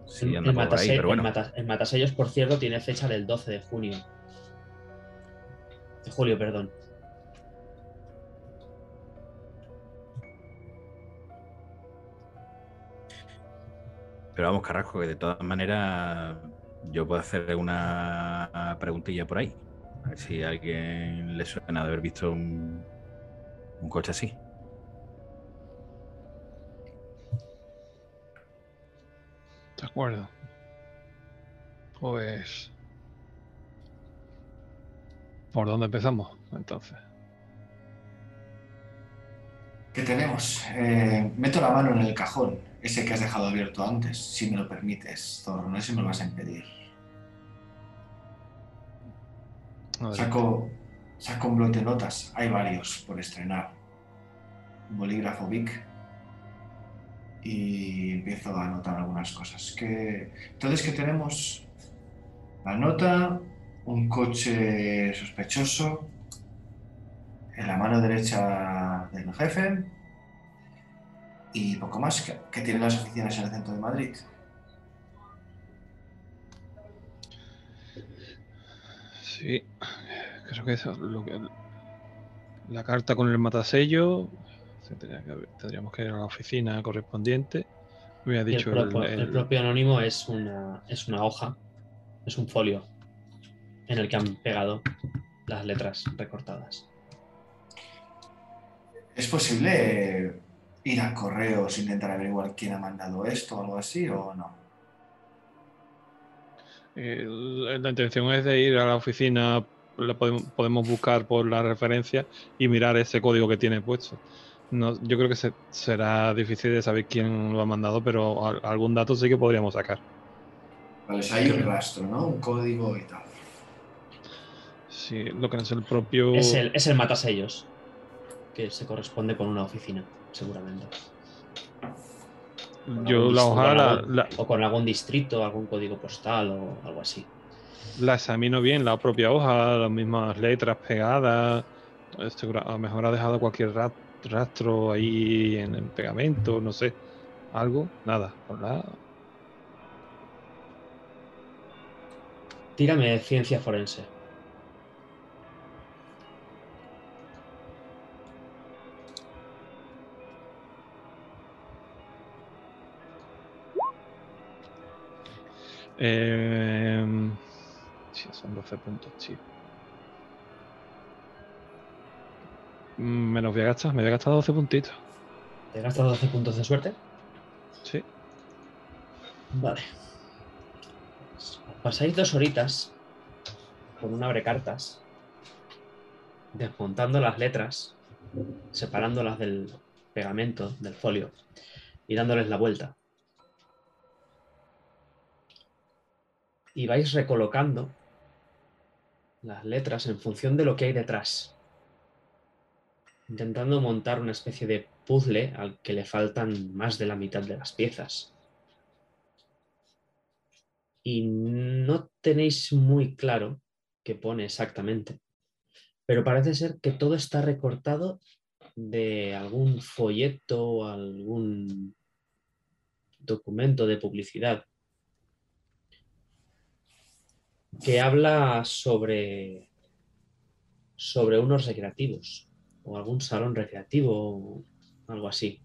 Sí, el, Matasellos, por cierto, tiene fecha del 12 de junio. De julio, perdón. Pero vamos, Carrasco, que de todas maneras yo puedo hacer una preguntilla por ahí. A ver si a alguien le suena de haber visto un, coche así. De acuerdo. Pues... ¿Por dónde empezamos entonces? ¿Qué tenemos? Eh, meto la mano en el cajón, ese que has dejado abierto antes, si me lo permites, Thor. No sé si me lo vas a impedir. Saco, saco un blog de notas, hay varios por estrenar. Un bolígrafo Vic. Y empiezo a anotar algunas cosas. Que, entonces, ¿qué tenemos? La nota, un coche sospechoso, en la mano derecha del jefe y poco más que, que tienen las oficinas en el centro de Madrid. Sí, creo que eso lo que. La carta con el matasello. Tendríamos que ir a la oficina correspondiente. Me dicho el, propio, anónimo es una, es una hoja, es un folio en el que han pegado las letras recortadas. ¿Es posible ir a correos e intentar averiguar quién ha mandado esto o algo así o no? La intención es de ir a la oficina, podemos, buscar por la referencia y mirar ese código que tiene puesto. No, yo creo que será difícil de saber quién lo ha mandado, pero algún dato sí que podríamos sacar. Vale, hay un rastro, ¿no? Un código y tal. Sí, lo que es el propio. Es el, es el matasellos, que se corresponde con una oficina, seguramente. Yo la hoja O con algún distrito, algún código postal o algo así. La examino bien, la propia hoja, las mismas letras pegadas. A lo mejor ha dejado cualquier rastro ahí en el pegamento, no sé. Algo, nada. la... Tírame ciencia forense. Eh, sí, son 12 puntos, sí. Me los voy a gastar, me voy a gastar 12 puntitos. ¿Te gastas 12 puntos de suerte? Sí. Vale. Pasáis dos horitas con un abre cartas, desmontando las letras, separándolas del pegamento, del folio, y dándoles la vuelta. Y vais recolocando las letras en función de lo que hay detrás, intentando montar una especie de puzzle al que le faltan más de la mitad de las piezas. Y no tenéis muy claro qué pone exactamente, pero parece ser que todo está recortado de algún folleto o algún documento de publicidad que habla sobre, sobre unos recreativos o algún salón recreativo o algo así.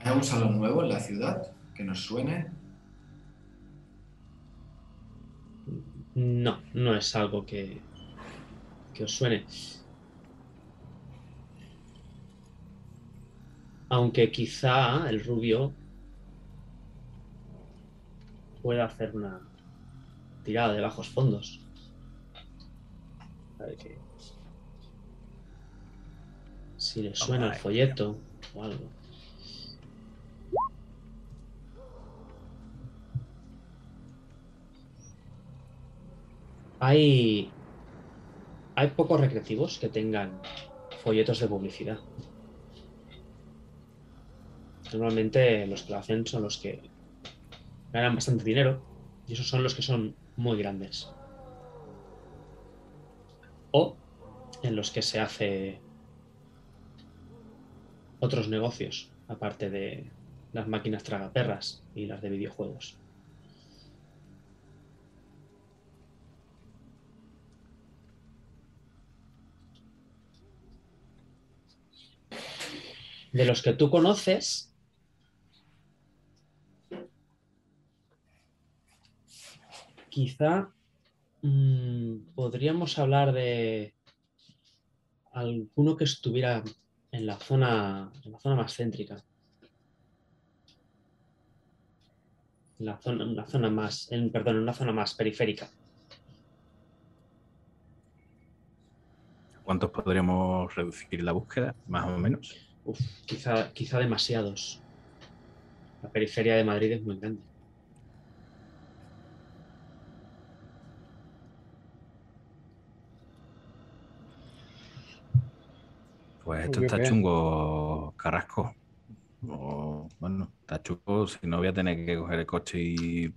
¿Hay algún salón nuevo en la ciudad que nos suene? No, no es algo que, que os suene. Aunque quizá el rubio pueda hacer una tirada de bajos fondos. A ver qué- Si le suena el folleto o algo. Hay, hay pocos recreativos que tengan folletos de publicidad. Normalmente los que lo hacen son los que ganan bastante dinero y esos son los que son muy grandes. O en los que se hace otros negocios, aparte de las máquinas tragaperras y las de videojuegos. De los que tú conoces, quizá mm, podríamos hablar de alguno que estuviera en la zona, en la zona más céntrica. En la zona, en zona más, en, perdón, en una zona más periférica. ¿Cuántos podríamos reducir la búsqueda, más o menos? Uf, quizá, quizá demasiados. La periferia de Madrid es muy grande. Pues esto está qué. chungo, Carrasco. O, bueno, está chungo si no voy a tener que coger el coche y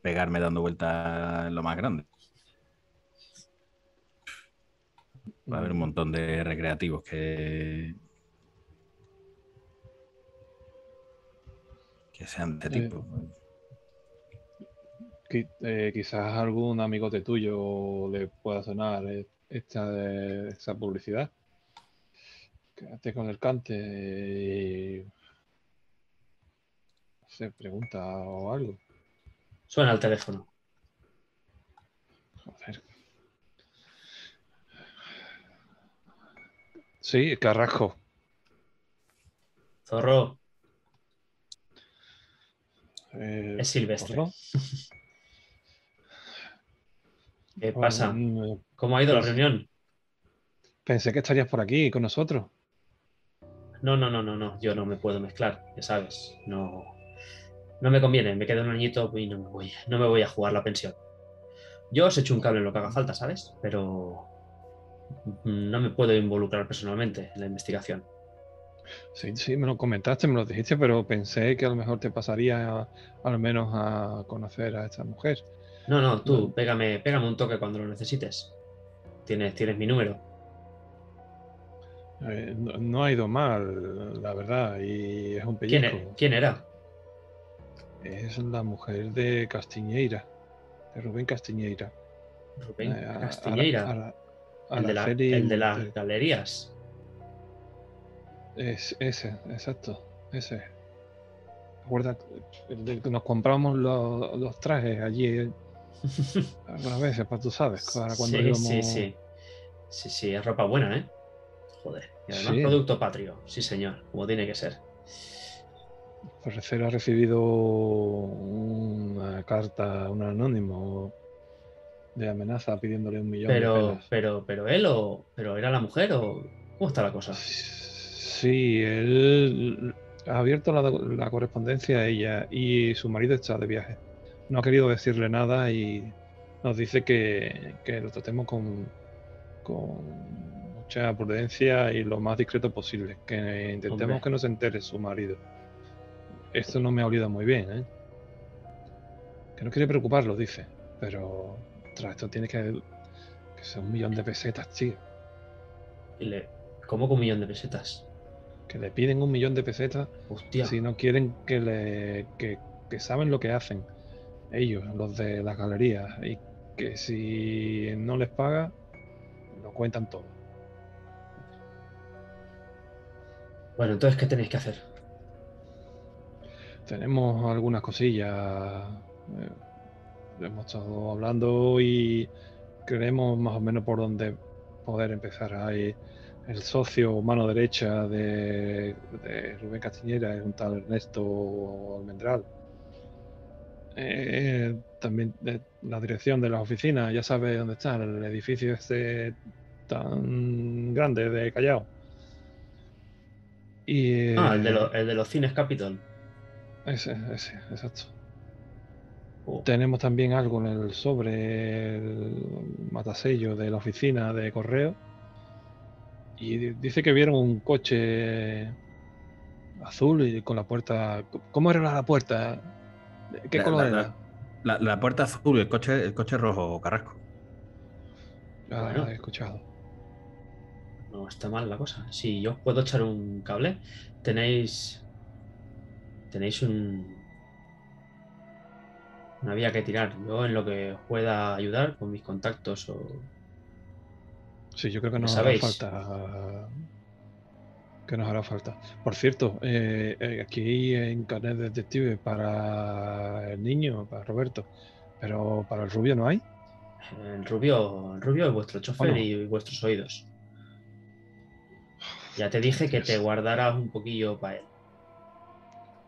pegarme dando vueltas en lo más grande. Va a haber un montón de recreativos que. Que sean de Eh, tipo. Eh, quizás algún amigote tuyo le pueda sonar eh, esta, esa publicidad. Quédate con el cante y se pregunta o algo. Suena el teléfono. Joder. Sí, Carrasco. Zorro, Eh, es Silvestre. ¿Qué pasa? ¿Cómo ha ido la reunión? Pensé que estarías por aquí con nosotros. No, no, no, no, no. Yo no me puedo mezclar, ya sabes. No, no me conviene. Me quedo un añito y no me voy, no me voy a jugar la pensión. Yo os echo un cable en lo que haga falta, ¿sabes? Pero no me puedo involucrar personalmente en la investigación. Sí, sí, me lo comentaste, me lo dijiste, pero pensé que a lo mejor te pasaría a- al menos a conocer a esta mujer. No, no, tú, No. pégame, pégame un toque cuando lo necesites. Tienes, tienes mi número. Eh, no, no ha ido mal, la verdad, y es un ¿Quién, pellizco. e- quién era? Es la mujer de Castiñeira, de Rubén Castiñeira. Rubén Eh, a- a- Castiñeira, a la- el, de la- el de las galerías. Es ese, exacto, ese. Recuerda el del que nos compramos los, los trajes allí eh, [laughs] algunas veces, pues tú sabes, para cuando sí, íbamos. sí, sí. Sí, sí, es ropa buena, ¿eh? Joder. Y además Sí. producto patrio. Sí, señor, como tiene que ser. Parecer ha recibido una carta, un anónimo de amenaza pidiéndole un millón de Pero, pelas. pero, pero él o. ¿Pero era la mujer o.? ¿Cómo está la cosa? Sí, él ha abierto la, la correspondencia a ella y su marido está de viaje. No ha querido decirle nada y nos dice que, que lo tratemos con, con mucha prudencia y lo más discreto posible. Que intentemos Hombre. que no se entere su marido. Esto no me ha olido muy bien, ¿eh? Que no quiere preocuparlo, dice. Pero tras esto tiene que, que ser un millón de pesetas, tío. ¿Cómo con un millón de pesetas? Que le piden un millón de pesetas Hostia. si no quieren que le. Que, que saben lo que hacen ellos, los de las galerías, y que si no les paga, lo cuentan todo. Bueno, entonces, ¿qué tenéis que hacer? Tenemos algunas cosillas. eh, hemos estado hablando y creemos más o menos por dónde poder empezar. Hay el socio mano derecha de, de Rubén Castiñera, es un tal Ernesto Almendral. Eh, también de la dirección de las oficinas, ya sabe dónde está, el edificio este tan grande de Callao. Y, Ah, el de, eh, lo- el de los cines Capitol. ese, ese, exacto. Oh, Tenemos también algo en el sobre el matasello de la oficina de correo. Y di- dice que vieron un coche azul y con la puerta. ¿Cómo era la puerta? ¿Qué La- color la- era? La, la puerta azul, el coche, el coche rojo, Carrasco. Ah, Bueno. he escuchado. no está mal la cosa. Si yo os puedo echar un cable, tenéis. Tenéis un. Una vía que tirar. Yo en lo que os pueda ayudar con mis contactos o. Sí, yo creo que nos hará falta. Que nos hará falta. Por cierto, eh, eh, aquí en Carnet de Detective para el niño, para Roberto, pero para el rubio no hay. El rubio, el rubio es vuestro chofer y vuestros oídos. Ya te dije que te guardaras un poquillo para él.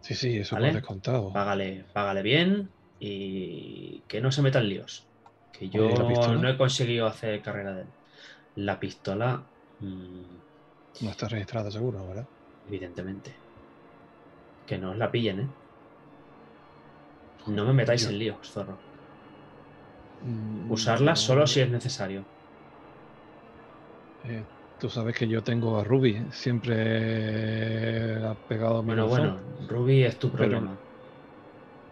Sí, sí, eso ¿Vale? lo he descontado. Págale, págale bien y que no se metan líos. Que yo no he conseguido hacer carrera de él. La pistola, mm, No está registrado seguro, ¿verdad? evidentemente. Que no os la pillen, ¿eh? No me metáis Yo- en líos, zorro. Mm, Usarla no, solo si es necesario. eh, tú sabes que yo tengo a Ruby, siempre ha pegado a mi Bueno, bueno, Ruby es tu Pero- problema.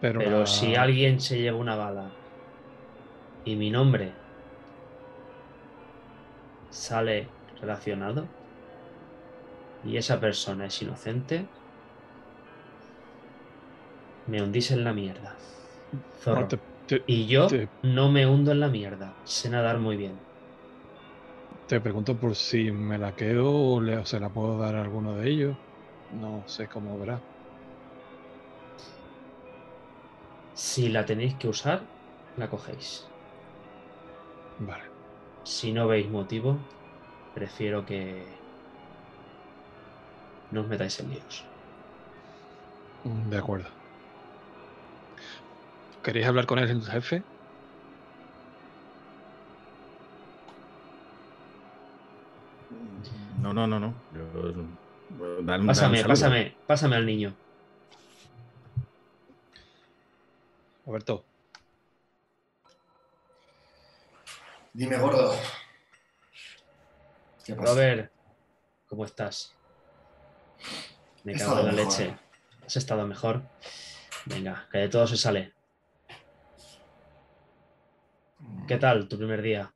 pero, Pero la- si alguien se lleva una bala y mi nombre sale relacionado y esa persona es inocente, me hundís en la mierda. Zorro. no, te- te- Y yo te- no me hundo en la mierda. Sé nadar muy bien. Te pregunto por si me la quedo o, le- o se la puedo dar a alguno de ellos. No sé cómo verá. Si la tenéis que usar, la cogéis. Vale. Si no veis motivo, prefiero que no os metáis en líos. De acuerdo. ¿Queréis hablar con el jefe? No, no, no, no. Yo- Pásame, pásame, pásame al niño. Roberto, Dime, gordo. ¿Qué pasa? Robert, ¿cómo estás? Me He cago en la mejor. leche. ¿Has estado mejor? Venga, que de todo se sale. ¿Qué tal tu primer día?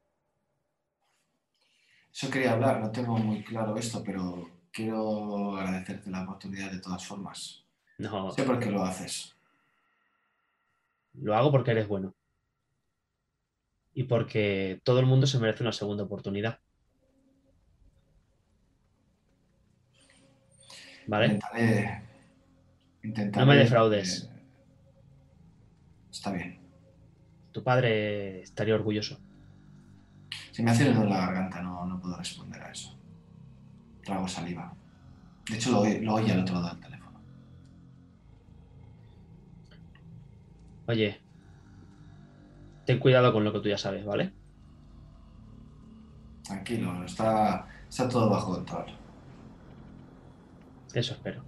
Eso quería hablar, no tengo muy claro esto, pero quiero agradecerte la oportunidad de todas formas. No, Sé por qué lo haces. lo hago porque eres bueno. Y porque todo el mundo se merece una segunda oportunidad. ¿Vale? Intentaré. intentaré No me defraudes. eh, está bien. Tu padre estaría orgulloso. Se me hace el en la garganta, no, no puedo responder a eso. Trago saliva. De hecho, lo, lo oí al otro lado del teléfono. Oye, ten cuidado con lo que tú ya sabes, ¿vale? Tranquilo, está, está todo bajo control. Eso espero.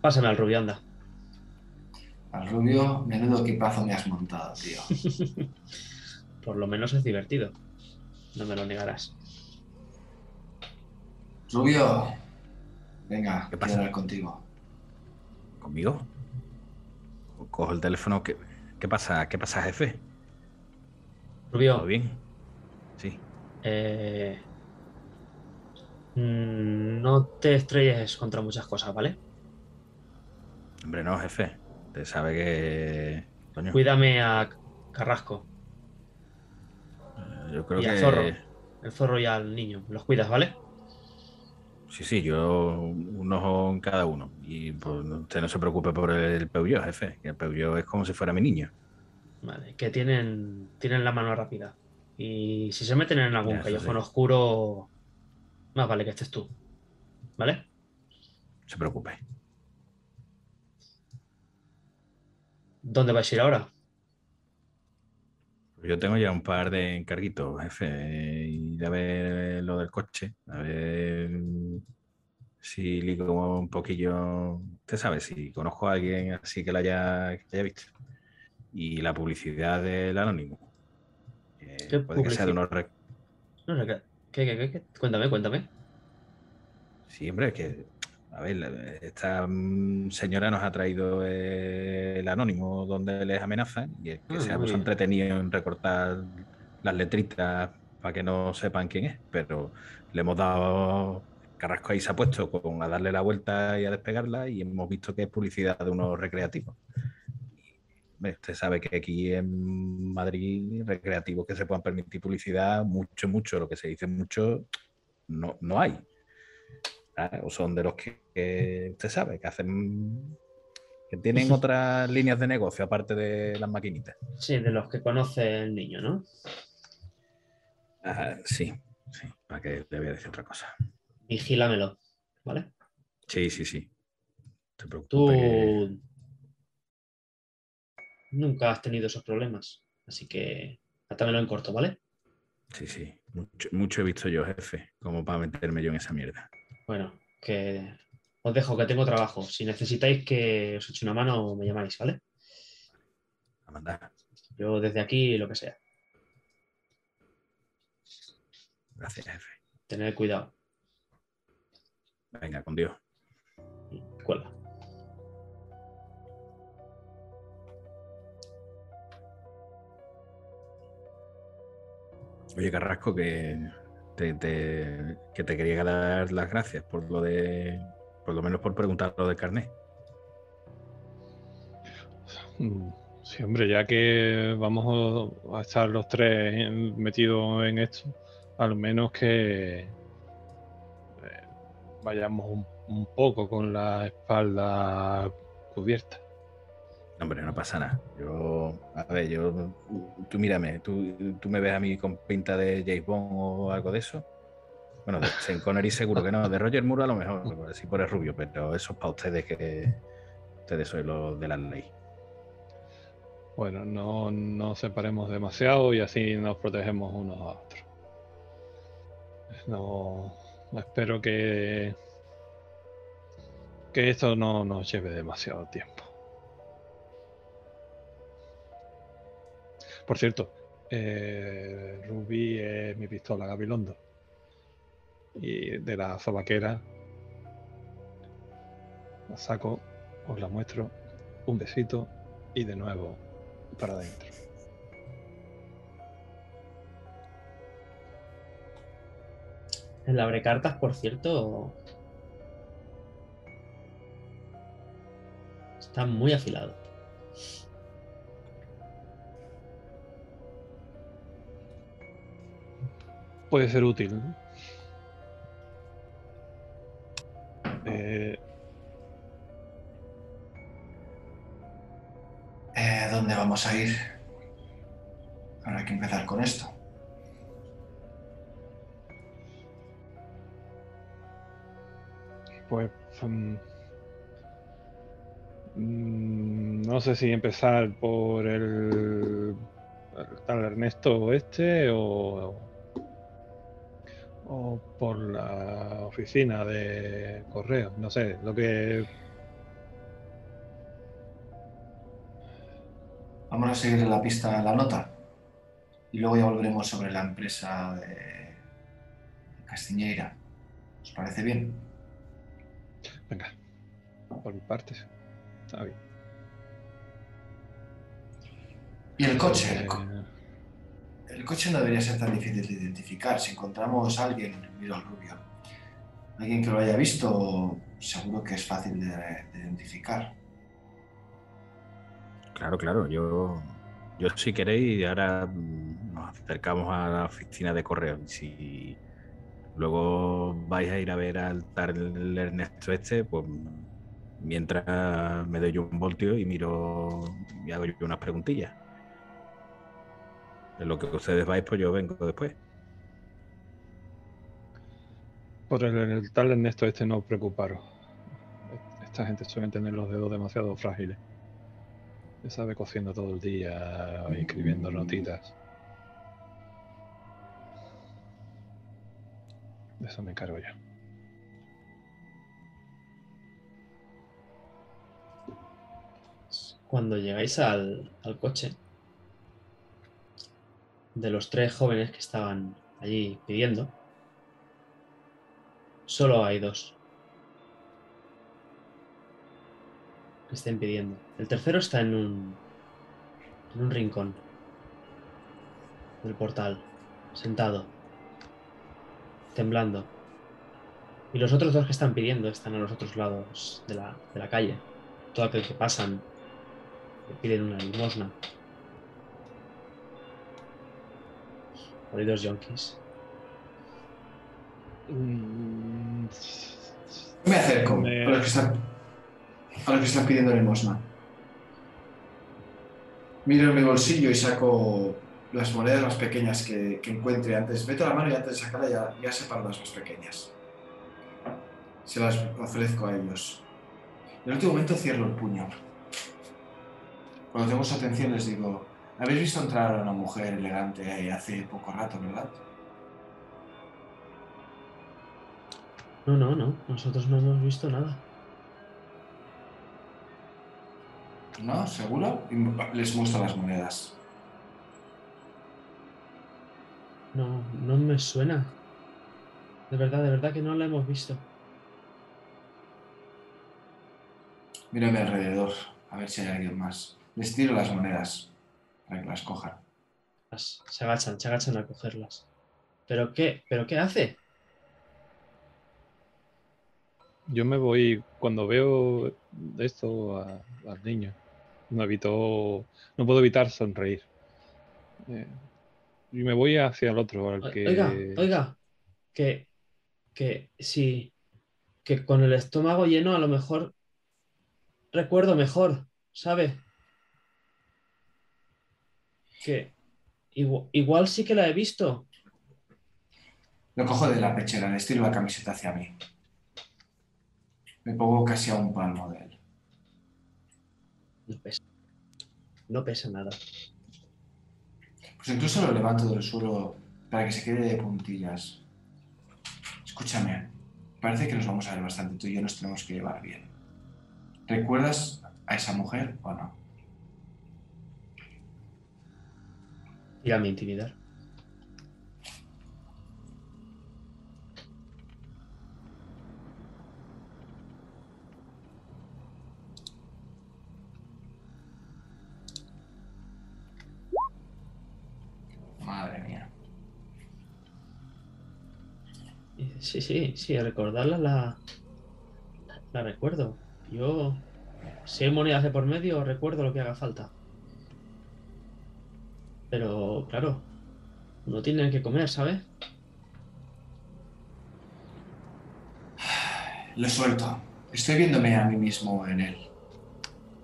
Pásame al rubio, anda. Al rubio, menudo equipazo me has montado, tío. [laughs] Por lo menos es divertido. No me lo negarás. Rubio, venga, ¿Qué quiero pasa? hablar contigo. ¿Conmigo? Cojo el teléfono. ¿Qué, qué pasa? ¿Qué pasa, jefe? ¿Todo Rubio, bien? Sí. eh, Mm, no te estrelles contra muchas cosas, ¿vale? Hombre, no, jefe. Usted sabe que. Coño, Cuídame a Carrasco eh, yo creo y que. al zorro. El zorro y al niño. Los cuidas, ¿vale? Sí, sí, yo un ojo en cada uno. Y pues, usted no se preocupe por el Peugeot, jefe. Que el Peugeot es como si fuera mi niño. Vale. Que tienen, tienen la mano rápida. Y si se meten en algún eso callejón sí. oscuro, más vale que estés tú. ¿Vale? No se preocupe. ¿Dónde vais a ir ahora? Yo tengo ya un par de encarguitos, jefe. Ir a ver lo del coche. A ver si ligo un poquillo. Usted sabe, si conozco a alguien así que la haya, que haya visto. Y la publicidad del anónimo. Eh, ¿Qué puede que sea de unos. rec- No sé qué. ¿Qué, qué? Cuéntame, cuéntame. Sí, hombre, es que. A ver, esta mm, señora nos ha traído eh, el anónimo donde les amenazan y es que Ah, se ha muy puesto bien. entretenido en recortar las letritas para que no sepan quién es, pero le hemos dado. Carrasco ahí se ha puesto con, a darle la vuelta y a despegarla y hemos visto que es publicidad de unos recreativos. Usted sabe que aquí en Madrid, recreativos que se puedan permitir publicidad, mucho, mucho, lo que se dice mucho, no, no hay. ¿sabes? O son de los que, que usted sabe, que hacen, que tienen otras líneas de negocio aparte de las maquinitas. Sí, de los que conoce el niño, ¿no? Ah, sí, sí, para que le voy a decir otra cosa. Vigílamelo, ¿vale? Sí, sí, sí. Preocupe Tú que- nunca has tenido esos problemas, así que atámelo en corto, ¿vale? Sí, sí. Mucho, mucho he visto yo, jefe, como para meterme yo en esa mierda. Bueno, que os dejo, que tengo trabajo. Si necesitáis que os eche una mano, me llamáis, ¿vale? A mandar. Yo desde aquí, lo que sea. Gracias, jefe. Tened cuidado. Venga, con Dios. Y cuelga. Oye, Carrasco, que te, te- que te quería dar las gracias por lo de, por lo menos por preguntar lo del carnet. Mm, Sí, hombre, ya que vamos a estar los tres metidos en esto, al menos que vayamos un, un poco con la espalda cubierta. No, hombre, no pasa nada. Yo, a ver, yo, tú mírame, tú, tú me ves a mí con pinta de James Bond o algo de eso. Bueno, de Sean Connery seguro que no, de Roger Moore a lo mejor, así por el rubio, pero eso es para ustedes que ustedes sois los de la ley. Bueno, no nos separemos demasiado y así nos protegemos unos a otros. No, espero que que esto no nos lleve demasiado tiempo. Por cierto, eh, Ruby es mi pistola Gabilondo. Y de la sobaquera la saco, os la muestro, un besito y de nuevo para adentro. El abrecartas, por cierto, está muy afilado. Puede ser útil. ¿no? Eh, Eh, ¿Dónde vamos a ir? Ahora hay que empezar con esto. Pues mm, mm, no sé si empezar por el, tal Ernesto este o, o por la oficina de correo. No sé, lo que Vamos a seguir la pista la nota y luego ya volveremos sobre la empresa de Castiñeira. ¿Os parece bien? Venga, por mi parte. Está bien. Y el coche, el, co- Eh, el coche no debería ser tan difícil de identificar. Si encontramos a alguien, miro al rubio, Alguien que lo haya visto, seguro que es fácil de, de identificar. Claro, claro, yo, yo si queréis, ahora nos acercamos a la oficina de correo. Si luego vais a ir a ver al tal Ernesto este, pues mientras me doy un voltio y miro y hago yo unas preguntillas. En lo que ustedes vais, pues yo vengo después. Por el, tal Ernesto este no os preocuparos. Esta gente suele tener los dedos demasiado frágiles. Se sabe cociendo todo el día, escribiendo notitas. De eso me encargo yo. Cuando llegáis al, al coche, de los tres jóvenes que estaban allí pidiendo, solo hay dos que estén pidiendo. El tercero está en un, en un rincón del portal, sentado, temblando. Y los otros dos que están pidiendo están a los otros lados de la, de la calle. Todo aquel que pasan que piden una limosna. Oídos yonkis. Mm, Me acerco Me- a los que están, a los que están pidiendo limosna. Miro en mi bolsillo y saco las monedas más pequeñas que, que encuentre antes. Meto la mano y antes de sacarla ya, ya separo las más pequeñas. Se las ofrezco a ellos. En el último momento cierro el puño. Cuando tengo su atención les digo, ¿habéis visto entrar a una mujer elegante ahí hace poco rato, verdad? No, no, no. Nosotros no hemos visto nada. ¿No? ¿Seguro? Y les muestro las monedas. No, no me suena. De verdad, de verdad que no la hemos visto. Mi alrededor, a ver si hay alguien más. Les tiro las monedas para que las cojan. Se agachan, se agachan a cogerlas. ¿Pero qué? ¿Pero qué hace? Yo me voy cuando veo esto a- al niño. No evito, no puedo evitar sonreír. Eh, y me voy hacia el otro, al O- que Oiga, oiga, que, que si, que con el estómago lleno a lo mejor recuerdo mejor, ¿sabe? Que igual, igual sí que la he visto. Lo cojo de la pechera, le estiro la camiseta hacia mí. Me pongo casi a un palmo de él. No pesa. No pesa nada. Pues incluso lo levanto del suelo para que se quede de puntillas. Escúchame, parece que nos vamos a ver bastante. Tú y yo nos tenemos que llevar bien. ¿Recuerdas a esa mujer o no? Tírame a intimidar. Madre mía. Y dice, Sí, sí, sí, recordarla la, la recuerdo. Yo, si hay monedas de por medio, recuerdo lo que haga falta. Pero, claro, uno tiene que comer, ¿sabes? Lo suelto. Estoy viéndome a mí mismo en él.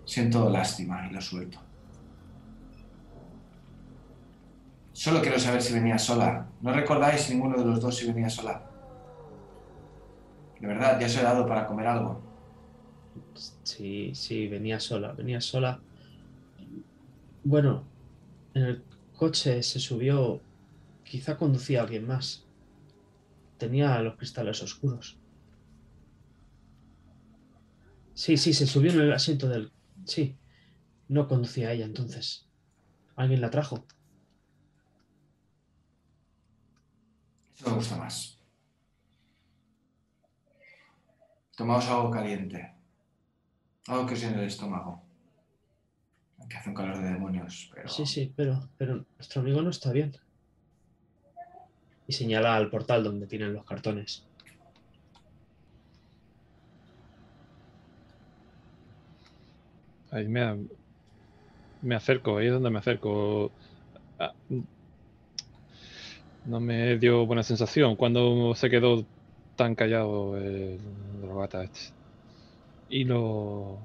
Siento lástima y lo suelto. Solo quiero saber si venía sola. ¿No recordáis ninguno de los dos si venía sola? De verdad, ya os he dado para comer algo. Sí, sí, venía sola, venía sola. Bueno, en el coche se subió, quizá conducía a alguien más. Tenía los cristales oscuros. Sí, sí, se subió en el asiento del... Sí, no conducía ella entonces. ¿Alguien la trajo? Eso me gusta más. tomaos algo caliente, algo que os llene el estómago. Que hace un calor de demonios, pero... Sí, sí, pero, pero nuestro amigo no está bien. Y señala al portal donde tienen los cartones. Ahí me, me acerco, ahí es donde me acerco. Ah, no me dio buena sensación cuando se quedó tan callado el drogata este. Y lo,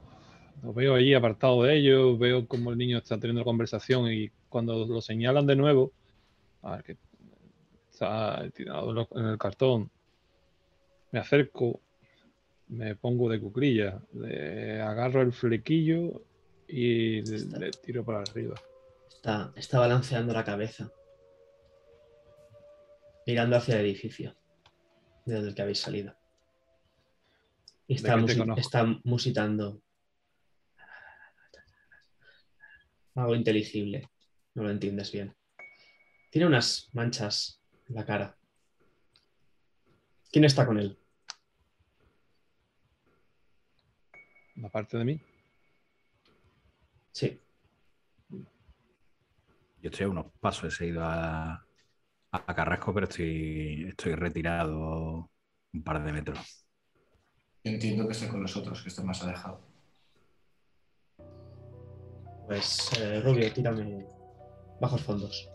lo veo ahí apartado de ellos, veo como el niño está teniendo conversación y cuando lo señalan de nuevo, a ver que está tirado en el cartón, me acerco, me pongo de cuclilla, le agarro el flequillo y le, tiro para arriba. Está, está balanceando la cabeza, mirando hacia el edificio desde el que habéis salido. Y está, está musitando algo inteligible, no lo entiendes bien. Tiene unas manchas en la cara. ¿Quién está con él? ¿La parte de mí? Sí. Yo estoy a unos pasos, he ido a, a Carrasco, pero estoy, estoy retirado un par de metros. Entiendo que esté con nosotros, que esté más alejado. Pues, eh, Rubio, tírame bajos fondos.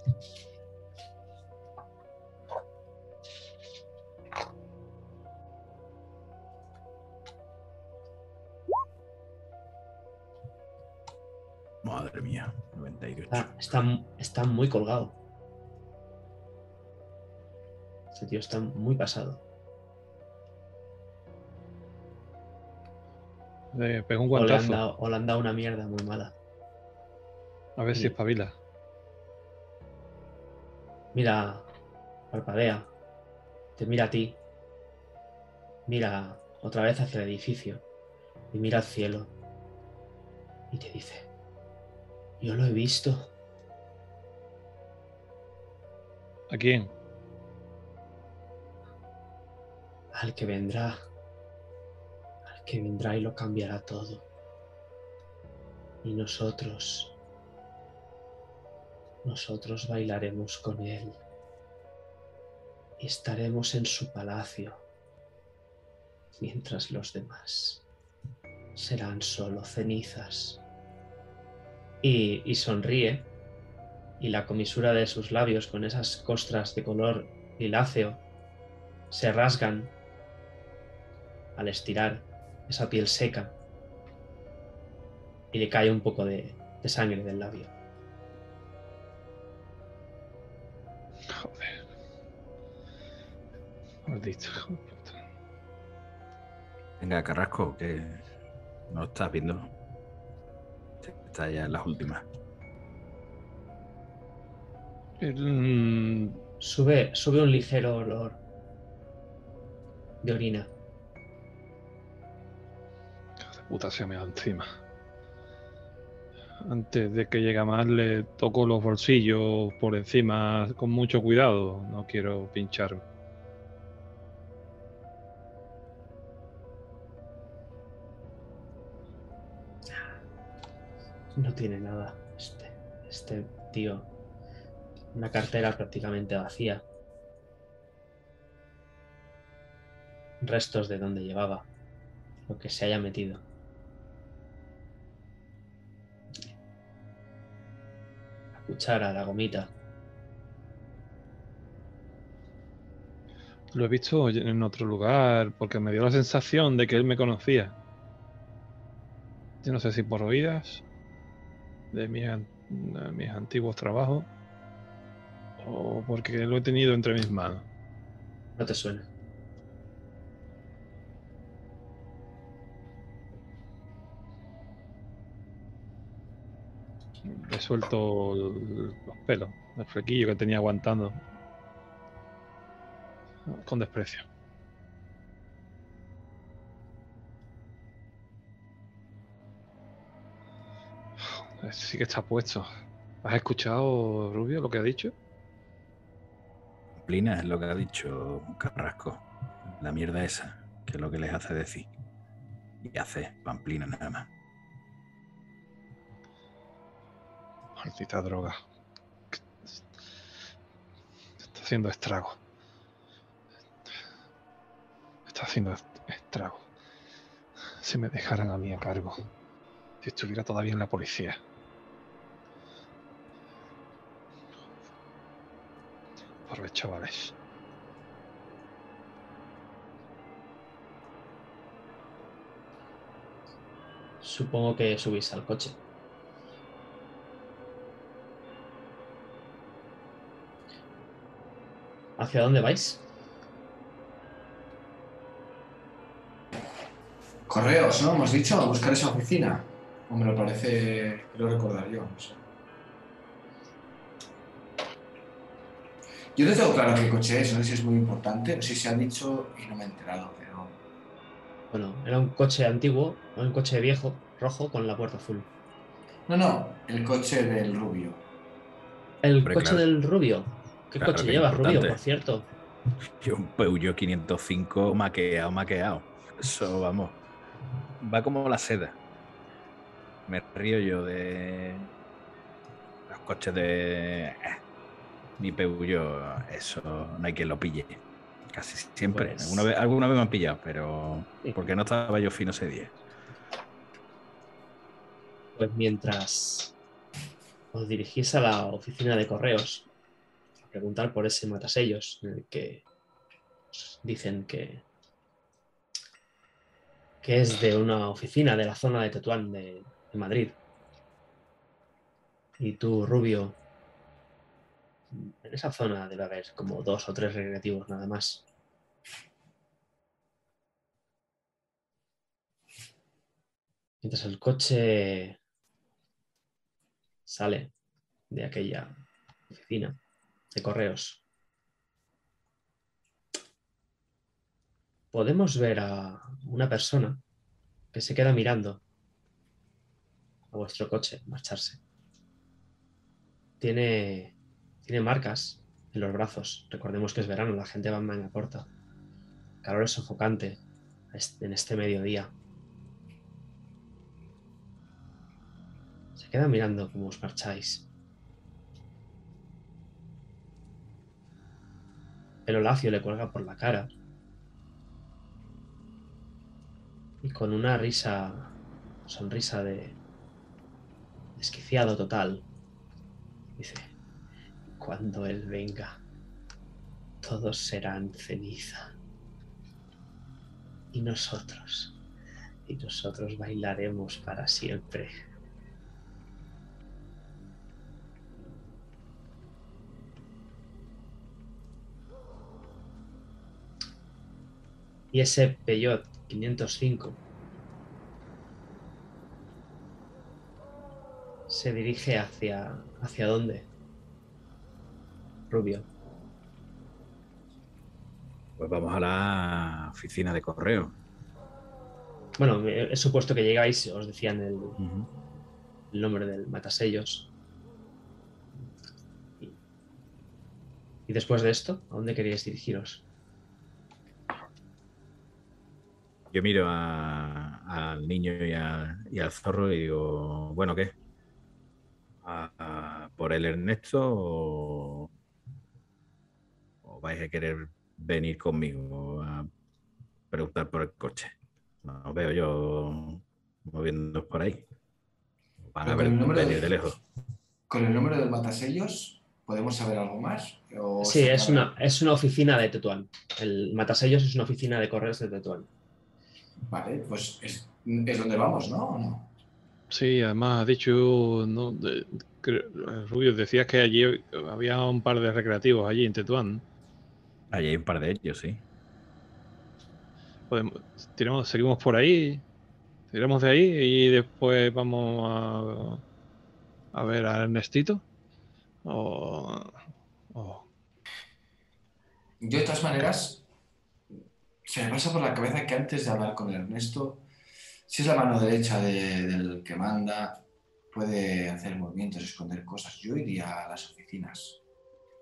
Madre mía, 98. está, está muy colgado. Ese tío está muy pasado. Le pegó un guantazo. O le, han dado, una mierda muy mala. A ver si espabila. Mira, parpadea. Te mira a ti. Mira otra vez hacia el edificio. Y mira al cielo. Y te dice, yo lo he visto. ¿A quién? al que vendrá, que vendrá y lo cambiará todo. Y nosotros, nosotros bailaremos con él y estaremos en su palacio, mientras los demás serán solo cenizas. Y, y sonríe, y la comisura de sus labios con esas costras de color liláceo se rasgan al estirar esa piel seca y le cae un poco de, sangre del labio. Joder. Maldito. Venga, Carrasco, que no lo estás viendo. Está ya en las últimas. Sube, sube un ligero olor de orina puta se me da encima. Antes de que llegue más le toco los bolsillos por encima con mucho cuidado. No quiero pincharme. No tiene nada este, este tío. Una cartera prácticamente vacía. Restos de donde llevaba. Lo que se haya metido. Cuchara, la gomita. Lo he visto en otro lugar porque me dio la sensación de que él me conocía. Yo no sé si por oídas de mis, de mis antiguos trabajos o porque lo he tenido entre mis manos. No te suena. He suelto los pelos, el flequillo que tenía aguantando. Con desprecio. Sí que está puesto. ¿Has escuchado, Rubio, lo que ha dicho? Plina es lo que ha dicho Carrasco. La mierda esa, que es lo que les hace decir. Y hace Pamplina nada más. Maldita droga. Está haciendo estrago. Está haciendo estrago. Si me dejaran a mí a cargo. Si estuviera todavía en la policía. Por chavales. Supongo que subís al coche. ¿Hacia dónde vais? Correos, ¿no? Hemos dicho, a buscar esa oficina. O me lo parece, lo recordar yo, no sé. Yo no tengo claro qué coche es, no sé si es muy importante, no sé si se ha dicho y no me he enterado, pero... Bueno, era un coche antiguo, un coche viejo, rojo, con la puerta azul. No, no, el coche del rubio. ¿El Hombre, coche claro. del rubio? ¿Qué Claro coche llevas, rubio, por cierto? Y un Peugeot 505 maqueado, maqueado. Eso, vamos. Va como la seda. Me río yo de los coches de... eh, Mi Peugeot, eso no hay quien lo pille. Casi siempre. Pues- Alguna, vez, alguna vez me han pillado, pero Sí. porque no estaba yo fino ese día. Pues mientras os dirigís a la oficina de correos preguntar por ese matasellos en el que dicen que, que es de una oficina de la zona de Tetuán de, de Madrid. Y tú, Rubio, en esa zona debe haber como dos o tres recreativos nada más. Mientras el coche sale de aquella oficina de correos, podemos ver a una persona que se queda mirando a vuestro coche marcharse. Tiene, tiene marcas en los brazos. Recordemos que es verano, la gente va en manga corta. Calor es sofocante en este mediodía. Se queda mirando cómo os marcháis. El olacio le cuelga por la cara. Y con una risa, sonrisa de desquiciado total, dice, cuando él venga, todos serán ceniza. Y nosotros, y nosotros bailaremos para siempre. Y ese Peugeot 505 se dirige hacia... ¿Hacia dónde? Rubio. Pues vamos a la oficina de correo. Bueno, he supuesto que llegáis, os decían el, el nombre del matasellos. Y, y después de esto, ¿a dónde queríais dirigiros? Yo miro a- al niño y, a- y al zorro y digo, bueno, ¿qué? ¿A- a ¿Por el Ernesto o, o vais a querer venir conmigo a preguntar por el coche? No os veo yo moviéndonos por ahí. Van a ver el número de- venir de lejos. ¿Con el número del matasellos podemos saber algo más? ¿O Sí, es una, es una oficina de Tetuán. El matasellos es una oficina de correos de Tetuán. Vale, pues es, es donde vamos, ¿no? ¿O no? Sí, además has dicho, ¿no? De- Rubio, decías que allí había un par de recreativos allí en Tetuán. Allí hay un par de ellos, sí. Podemos, tiramos, seguimos por ahí, tiramos de ahí y después vamos a, a ver a Ernestito. O, o- Yo, de todas maneras, se me pasa por la cabeza que antes de hablar con Ernesto, si es la mano derecha de- del que manda, puede hacer movimientos, esconder cosas. Yo iría a las oficinas,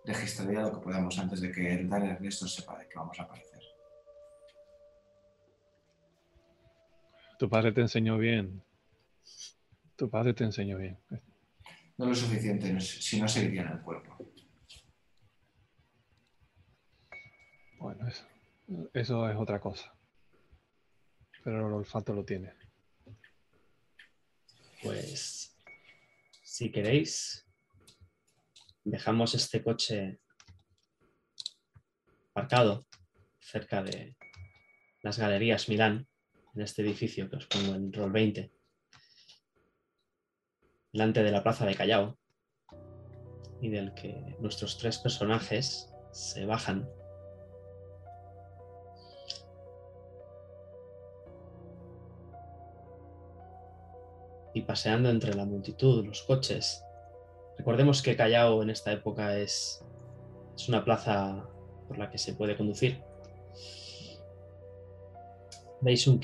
registraría lo que podamos antes de que el tal Ernesto sepa de que vamos a aparecer. tu padre te enseñó bien. Tu padre te enseñó bien. No lo suficiente, si no seguiría en el cuerpo. Bueno, eso, eso es otra cosa. Pero el olfato lo tiene. Pues si queréis, dejamos este coche aparcado cerca de las galerías Milán, en este edificio que os pongo en Roll 20, delante de la plaza de Callao, y del que nuestros tres personajes se bajan. Y paseando entre la multitud, los coches. Recordemos que Callao en esta época es, es una plaza por la que se puede conducir. Veis un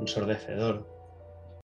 ensordecedor